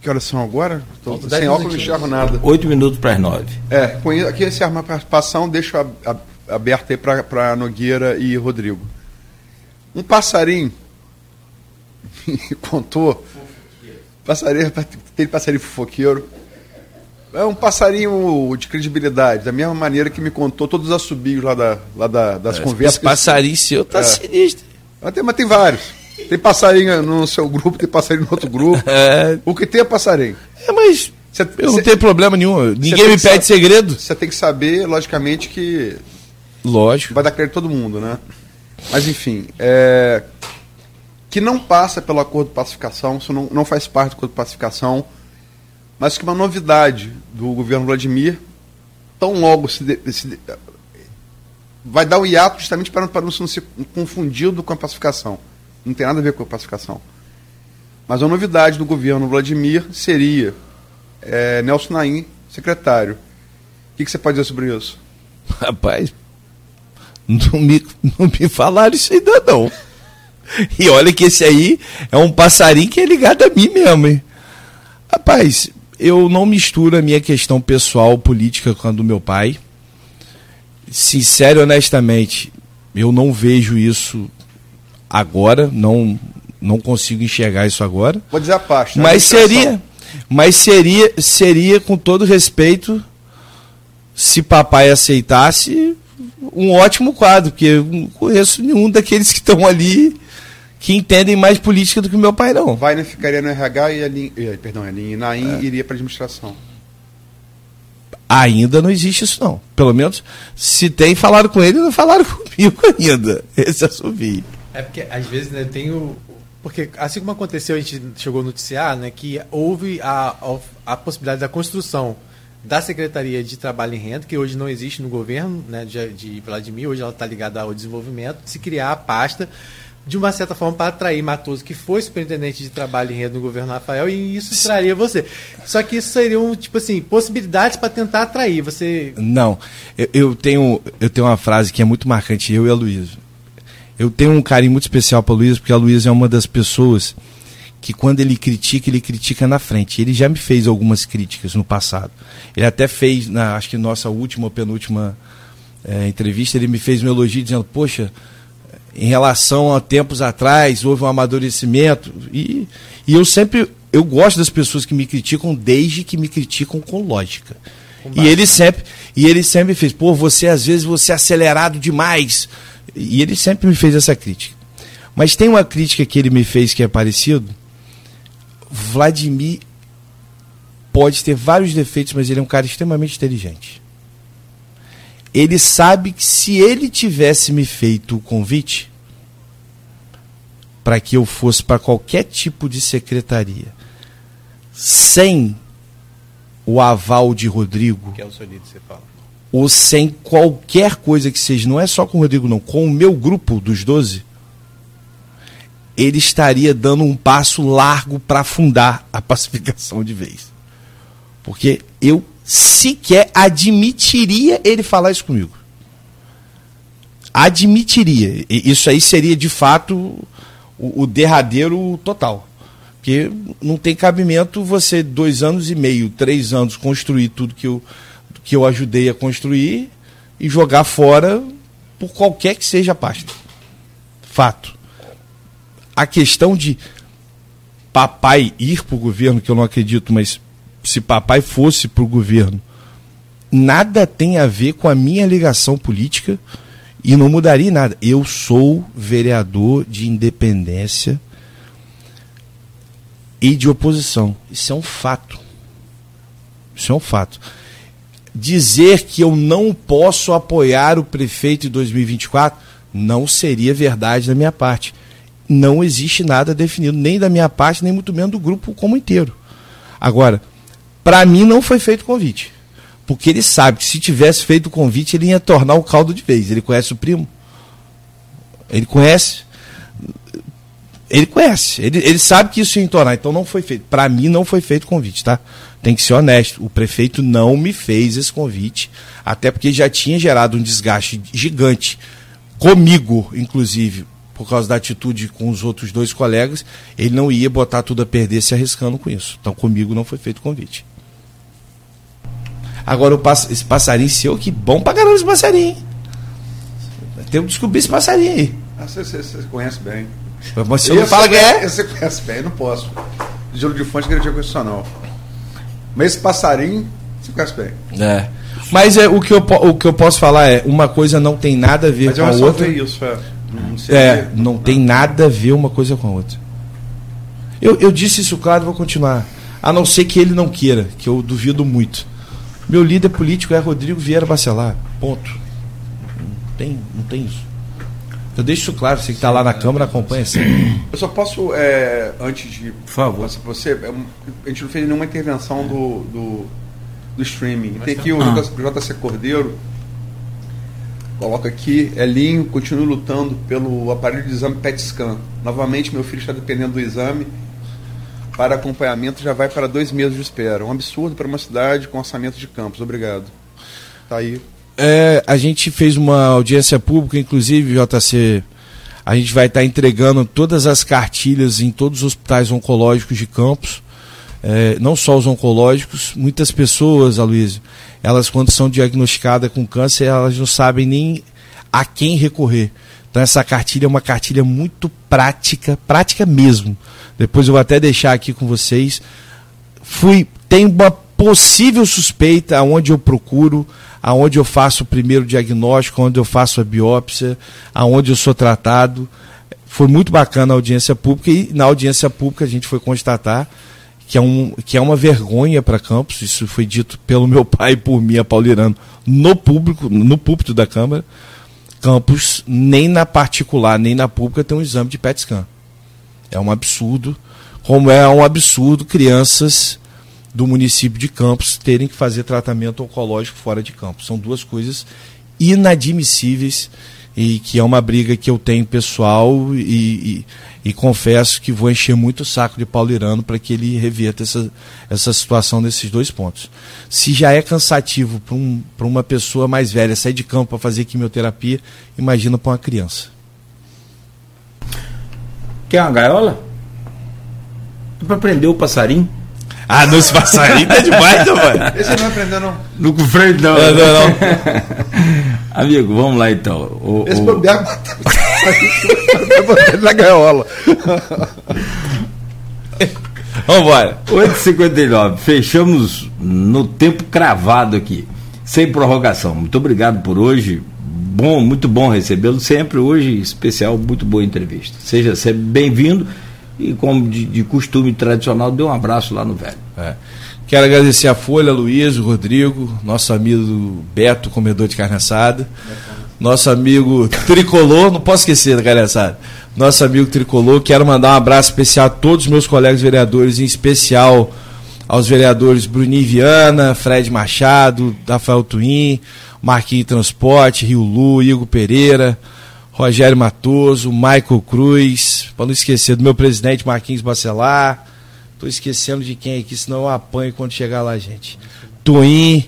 que horas são agora? Tô sem óculos não enxergo nada. Oito minutos para as nove. É, com aqui esse arma participação, deixo a, a, aberto aí para Nogueira e Rodrigo. Um passarinho me contou. Passarinho, tem passarinho fofoqueiro. É um passarinho de credibilidade, da mesma maneira que me contou todos os assobios lá, da, lá da, das é, conversas. Esse passarinho seu tá é. sinistro. Mas tem, mas tem vários. Tem passarinho no seu grupo, tem passarinho no outro grupo. É, O que tem é passarinho. é, mas Cê- eu não cê- tenho problema nenhum. Ninguém me pede segredo. Você tem que saber, logicamente, que Lógico. vai dar crédito a todo mundo, né? Mas enfim, é, que não passa pelo acordo de pacificação, isso não, não faz parte do acordo de pacificação, mas que uma novidade do governo Vladimir, tão logo se, de- se de- vai dar um hiato justamente para, para não ser confundido com a pacificação. Não tem nada a ver com a pacificação. Mas a novidade do governo Vladimir seria é, Nelson Naim, secretário. O que, que você pode dizer sobre isso? Rapaz, não me, não me falaram isso ainda não. E olha que esse aí é um passarinho que é ligado a mim mesmo, hein? Rapaz, eu não misturo a minha questão pessoal política com a do meu pai. Sincero e honestamente, eu não vejo isso agora, não, não consigo enxergar isso agora. Vou dizer a parte. né? Mas seria, mas seria, seria com todo respeito, se papai aceitasse, um ótimo quadro, porque eu não conheço nenhum daqueles que estão ali que entendem mais política do que o meu pai não. Wagner ficaria no RH e a Lin, perdão, a Lin, Naim iria para administração. Ainda não existe isso não. Pelo menos se tem falaram com ele, não falaram comigo ainda. Esse assovio. É porque às vezes né, tem o. Porque assim como aconteceu, a gente chegou a noticiar né, que houve a, a, a possibilidade da construção da Secretaria de Trabalho e Renda, que hoje não existe no governo né, de, de Vladimir, hoje ela está ligada ao desenvolvimento, se criar a pasta de uma certa forma para atrair Matoso, que foi superintendente de trabalho e renda no governo Rafael, e isso traria você. Só que isso seriam, tipo assim, possibilidades para tentar atrair. Você. Não, eu, eu tenho eu tenho uma frase que é muito marcante, eu e a Luísa. Eu tenho um carinho muito especial para Luísa, porque a Luísa é uma das pessoas que quando ele critica, ele critica na frente. Ele já me fez algumas críticas no passado. Ele até fez, na, acho que nossa última ou penúltima eh, entrevista, ele me fez um elogio dizendo, poxa, em relação a tempos atrás, houve um amadurecimento. E, e eu sempre, eu gosto das pessoas que me criticam desde que me criticam com lógica. E ele sempre, e ele sempre fez, pô, você às vezes você é acelerado demais. E ele sempre me fez essa crítica. Mas tem uma crítica que ele me fez que é parecido. Vladimir pode ter vários defeitos, mas ele é um cara extremamente inteligente. Ele sabe que se ele tivesse me feito o convite para que eu fosse para qualquer tipo de secretaria, sem o aval de Rodrigo, Que é o líder, você fala. Ou sem qualquer coisa que seja, não é só com o Rodrigo, não, com o meu grupo dos 12, ele estaria dando um passo largo para fundar a pacificação de vez. Porque eu sequer admitiria ele falar isso comigo. Admitiria. Isso aí seria de fato o, o derradeiro total. Porque não tem cabimento você, dois anos e meio, três anos, construir tudo que eu, que eu ajudei a construir e jogar fora por qualquer que seja a pasta. Fato. A questão de papai ir para o governo, que eu não acredito, mas se papai fosse para o governo, nada tem a ver com a minha ligação política e não mudaria nada. Eu sou vereador de independência e de oposição. Isso é um fato. Isso é um fato. Dizer que eu não posso apoiar o prefeito em 2024 não seria verdade da minha parte. Não existe nada definido, nem da minha parte, nem muito menos do grupo como inteiro. Agora, para mim não foi feito convite. Porque ele sabe que se tivesse feito o convite, ele ia tornar o caldo de vez. Ele conhece o primo. Ele conhece. Ele conhece. Ele, ele sabe que isso ia entornar. Então não foi feito. Para mim não foi feito convite, tá? Tem que ser honesto. O prefeito não me fez esse convite. Até porque já tinha gerado um desgaste gigante. Comigo, inclusive, por causa da atitude com os outros dois colegas, ele não ia botar tudo a perder se arriscando com isso. Então comigo não foi feito convite. Agora o esse passarinho seu, que bom pra caramba esse passarinho. hein? Tem que descobrir esse passarinho aí. Ah, você, você- você conhece bem. Mas Eu fala que é? Você conhece bem, não posso. Gelo de fonte, garantia constitucional. Mas esse passarinho, você conhece bem. É. Mas é, o, que eu, o que eu posso falar é, uma coisa não tem nada a ver Mas com eu a outra. isso, é. Não é, não tem nada a ver uma coisa com a outra. Eu, eu disse isso claro, vou continuar. A não ser que ele não queira, que eu duvido muito. Meu líder político é Rodrigo Vieira Bacelar. Ponto. Não tem, não tem isso. Eu deixo isso claro, você que está lá na Câmara acompanha sempre. Eu só posso, é, antes de. Por favor. Você, é a gente não fez nenhuma intervenção do, do, do streaming. Tem aqui o ah. JC Cordeiro. Coloca aqui, Elinho, continue lutando pelo aparelho de exame PET scan. Novamente, meu filho está dependendo do exame. Para acompanhamento já vai para dois meses de espera. Um absurdo para uma cidade com orçamento de campos. Obrigado. Tá aí é, a gente fez uma audiência pública, inclusive, JC, a gente vai estar entregando todas as cartilhas em todos os hospitais oncológicos de Campos, é, não só os oncológicos, muitas pessoas, Aloysio, elas quando são diagnosticadas com câncer, elas não sabem nem a quem recorrer. Então essa cartilha é uma cartilha muito prática, prática mesmo. Depois eu vou até deixar aqui com vocês. Fui, tem uma possível suspeita aonde eu procuro, aonde eu faço o primeiro diagnóstico, onde eu faço a biópsia, aonde eu sou tratado. Foi muito bacana a audiência pública e na audiência pública a gente foi constatar que é, um, que é uma vergonha para Campos, isso foi dito pelo meu pai e por mim, a Paulirano, no público, no púlpito da Câmara. Campos, nem na particular, nem na pública, tem um exame de PET scan. É um absurdo, como é um absurdo crianças do município de Campos terem que fazer tratamento oncológico fora de Campos. São duas coisas inadmissíveis e que é uma briga que eu tenho pessoal e, e, e confesso que vou encher muito o saco de Paulo Irano para que ele reverta essa, essa situação nesses dois pontos. Se já é cansativo para um, uma pessoa mais velha sair de campo para fazer quimioterapia, imagina para uma criança. Quer uma gaiola? Para prender o passarinho? Ah, nos passarinhos tá demais, né, mano. Esse não aprendeu, não. No com freio, não. Não, não, não. Amigo, vamos lá então. O, Esse o... bobear vai na gaiola. Vamos embora. 8h59. Fechamos no tempo cravado aqui. Sem prorrogação. Muito obrigado por hoje. Bom, muito bom recebê-lo sempre. Hoje, especial, muito boa entrevista. Seja sempre bem-vindo e, como de, de, costume tradicional, deu um abraço lá no velho. É. Quero agradecer a Folha, Luiz, o Rodrigo, nosso amigo Beto, comedor de carne assada, nosso amigo Tricolor, não posso esquecer da carne assada, nosso amigo Tricolor. Quero mandar um abraço especial a todos os meus colegas vereadores, em especial aos vereadores Bruninho Viana, Fred Machado, Rafael Twin, Marquinhos Transporte, Rio Lu, Igor Pereira, Rogério Matoso, Michael Cruz, para não esquecer do meu presidente Marquinhos Bacelar. Estou esquecendo de quem aqui, senão eu apanho quando chegar lá, gente. Twin.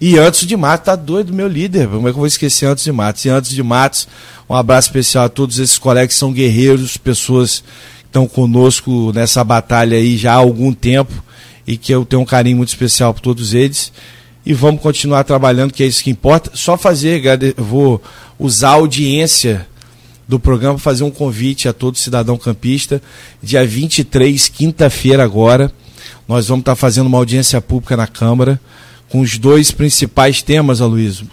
E antes de Matos, tá doido, meu líder. Como é que eu vou esquecer antes de Matos? E antes de Matos, um abraço especial a todos esses colegas que são guerreiros, pessoas que estão conosco nessa batalha aí já há algum tempo e que eu tenho um carinho muito especial por todos eles. E vamos continuar trabalhando, que é isso que importa. Só fazer, vou usar a audiência do programa para fazer um convite a todo cidadão campista. Dia 23, quinta-feira agora, nós vamos estar fazendo uma audiência pública na Câmara com os dois principais temas, Aloysio.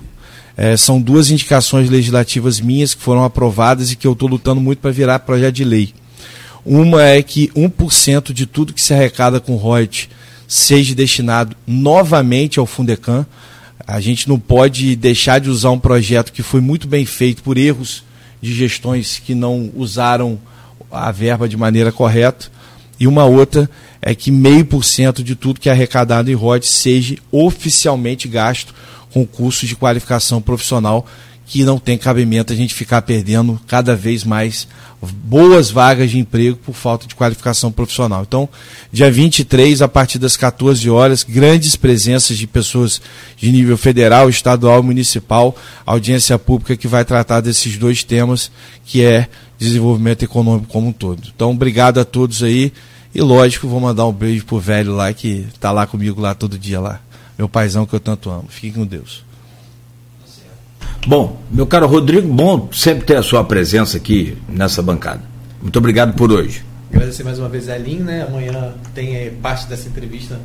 É, são duas indicações legislativas minhas que foram aprovadas e que eu estou lutando muito para virar projeto de lei. Uma é que 1% de tudo que se arrecada com royalties seja destinado novamente ao Fundecam. A gente não pode deixar de usar um projeto que foi muito bem feito por erros de gestões que não usaram a verba de maneira correta. E uma outra é que meio por cento de tudo que é arrecadado em ROD seja oficialmente gasto com cursos de qualificação profissional que não tem cabimento a gente ficar perdendo cada vez mais boas vagas de emprego por falta de qualificação profissional. Então, dia 23, a partir das 14 horas, grandes presenças de pessoas de nível federal, estadual municipal, audiência pública que vai tratar desses dois temas, que é desenvolvimento econômico como um todo. Então, obrigado a todos aí. E lógico, vou mandar um beijo pro velho lá que está lá comigo lá todo dia lá. Meu paizão que eu tanto amo. Fique com Deus. Bom, meu caro Rodrigo, bom sempre ter a sua presença aqui nessa bancada. Muito obrigado por hoje. Agradecer mais uma vez a né? Amanhã tem é, parte dessa entrevista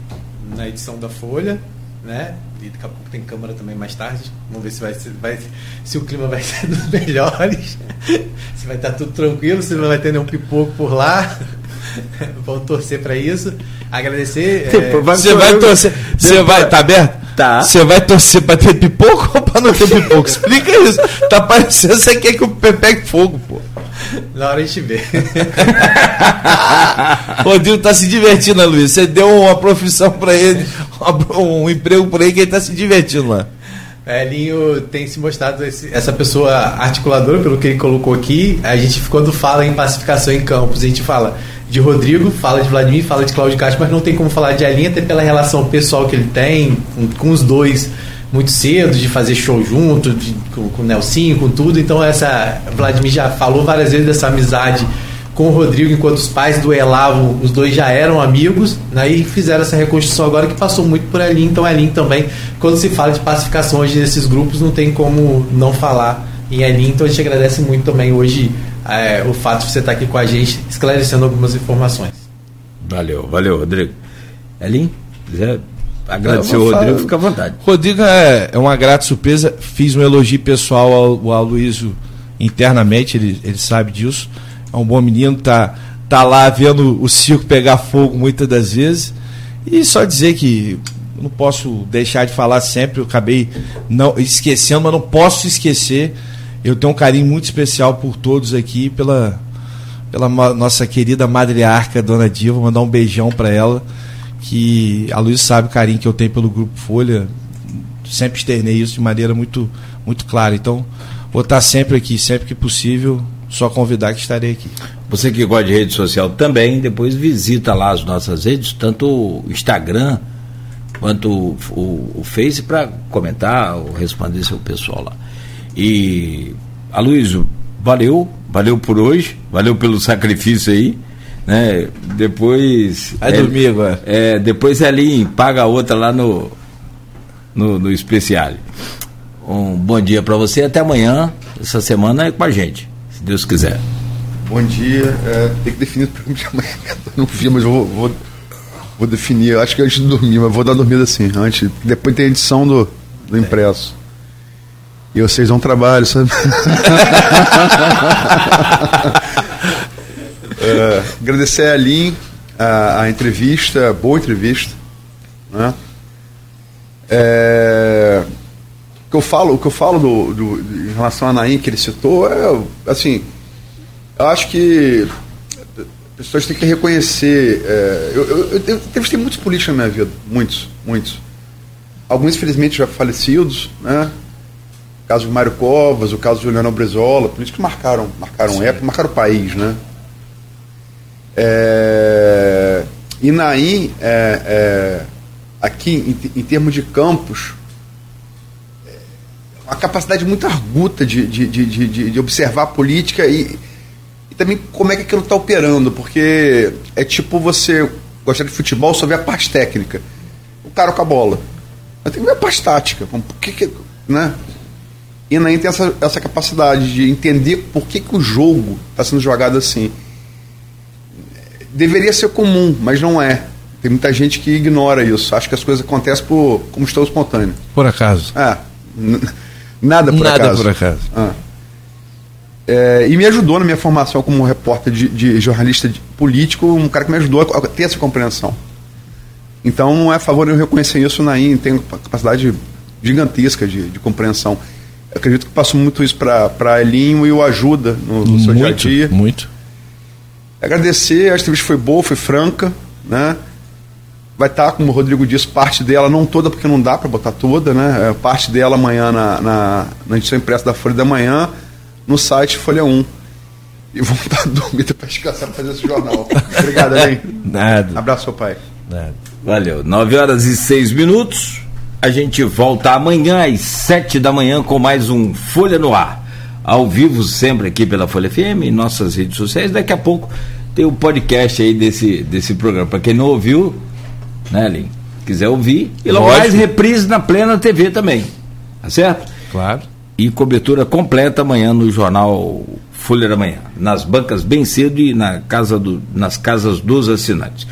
na edição da Folha. né? E daqui a pouco tem câmara também mais tarde. Vamos ver se vai, ser, vai se o clima vai ser dos melhores, se vai estar tudo tranquilo, se não vai ter nenhum pipoco por lá. Vamos torcer para isso. Agradecer. É... Você vai torcer. Você vai, tá aberto? Tá. Você vai torcer pra ter pipoco ou pra não ter pipoco? Explica isso. Tá parecendo que você quer que o pé pegue fogo, pô. Na hora a gente vê. Rodrigo tá se divertindo, Luiz? Você deu uma profissão para ele, um emprego para ele que ele tá se divertindo lá. Elinho tem se mostrado esse, essa pessoa articuladora, pelo que ele colocou aqui. A gente, quando fala em pacificação em campos, a gente fala de Rodrigo, fala de Vladimir, fala de Cláudio Castro, mas não tem como falar de Elinho, até pela relação pessoal que ele tem com, com os dois muito cedo, de fazer show junto, de, com, com o Nelsinho, com tudo. Então, essa Vladimir já falou várias vezes dessa amizade com o Rodrigo, enquanto os pais duelavam, os dois já eram amigos, né, e fizeram essa reconstrução agora que passou muito por Elinho. Então, Elinho também, quando se fala de pacificação hoje nesses grupos, não tem como não falar em Elinho. Então, a gente agradece muito também hoje é, o fato de você estar aqui com a gente, esclarecendo algumas informações. Valeu, valeu, Rodrigo. Elinho, quiser agradecer o Rodrigo, fica à vontade. Rodrigo é, é uma grata surpresa. Fiz um elogio pessoal ao, ao internamente, ele, ele sabe disso. É um bom menino, tá, tá lá vendo o circo pegar fogo muitas das vezes. E só dizer que não posso deixar de falar sempre, eu acabei não esquecendo, mas não posso esquecer. Eu tenho um carinho muito especial por todos aqui, pela, pela nossa querida madriarca, Dona Diva, mandar um beijão para ela que a Luiz sabe o carinho que eu tenho pelo Grupo Folha, sempre externei isso de maneira muito, muito clara. Então, vou estar sempre aqui, sempre que possível, só convidar que estarei aqui. Você que gosta de rede social também, depois visita lá as nossas redes, tanto o Instagram quanto o, o, o Face, para comentar ou responder seu pessoal lá. E, Aloysio, valeu, valeu por hoje, valeu pelo sacrifício aí né? Depois. Vai é, dormir agora. É, depois Elinho paga a outra lá no, no, no especial. Um bom dia para você até amanhã. Essa semana é com a gente, se Deus quiser. Bom dia. É, tem que definir o programa de amanhã. não vi, mas eu vou, vou, vou definir. Acho que antes de dormir, mas vou dar dormida assim. Antes, depois tem a edição do, do impresso. E vocês dão trabalho, sabe? Uh, agradecer a Lin a, a, entrevista, boa entrevista. Né? É, que eu falo, o que eu falo do, do, em relação a Naim que ele citou é assim, eu acho que as pessoas têm que reconhecer. É, eu, eu, eu, eu entrevistei muitos políticos na minha vida, muitos, muitos. Alguns, infelizmente, já falecidos, né? O caso de Mário Covas, o caso de Juliano Brezola, políticos que marcaram, marcaram época, marcaram o país, né? É, Inaí, é, é, aqui em, em, termos de campos, uma capacidade muito arguta de, de, de, de observar a política e, e, também como é que aquilo está operando, porque é tipo você gostar de futebol, só vê a parte técnica. O cara com a bola. Mas tem que ver a parte tática. Por que, que né? E Inaí tem essa, essa capacidade de entender por que, que o jogo está sendo jogado assim deveria ser comum, mas não é. Tem muita gente que ignora isso. Acha que as coisas acontecem por, como estão espontâneo. Por acaso. É. Nada por Nada acaso. por acaso. Ah. É, e me ajudou na minha formação como repórter de, de, jornalista de, político, um cara que me ajudou a ter essa compreensão. Então não é a favor eu reconhecer isso na IN, tem capacidade gigantesca de, de compreensão. Eu acredito que passo muito isso para Elinho e o ajuda no, no seu muito, dia a dia. Muito. Agradecer, a entrevista foi boa, foi franca, né? Vai estar, como o Rodrigo disse, parte dela, não toda, porque não dá para botar toda, né? É, parte dela amanhã na, na, na, edição impressa da Folha da Manhã, no site Folha 1. E vamos estar dormindo para descansar para fazer esse jornal. Obrigado, hein? Nada. Abraço, seu pai. Nada. Valeu. 9 horas e 6 minutos. A gente volta amanhã às 7 da manhã com mais um Folha no Ar ao vivo sempre aqui pela Folha FM, em nossas redes sociais. Daqui a pouco tem o podcast aí desse, desse programa. Para quem não ouviu, né, Lin? Quiser ouvir. E logo Lógico. mais reprise na Plena TV também. Tá certo? Claro. E cobertura completa amanhã no jornal Folha da Manhã. Nas bancas bem cedo e na casa do, nas casas dos assinantes.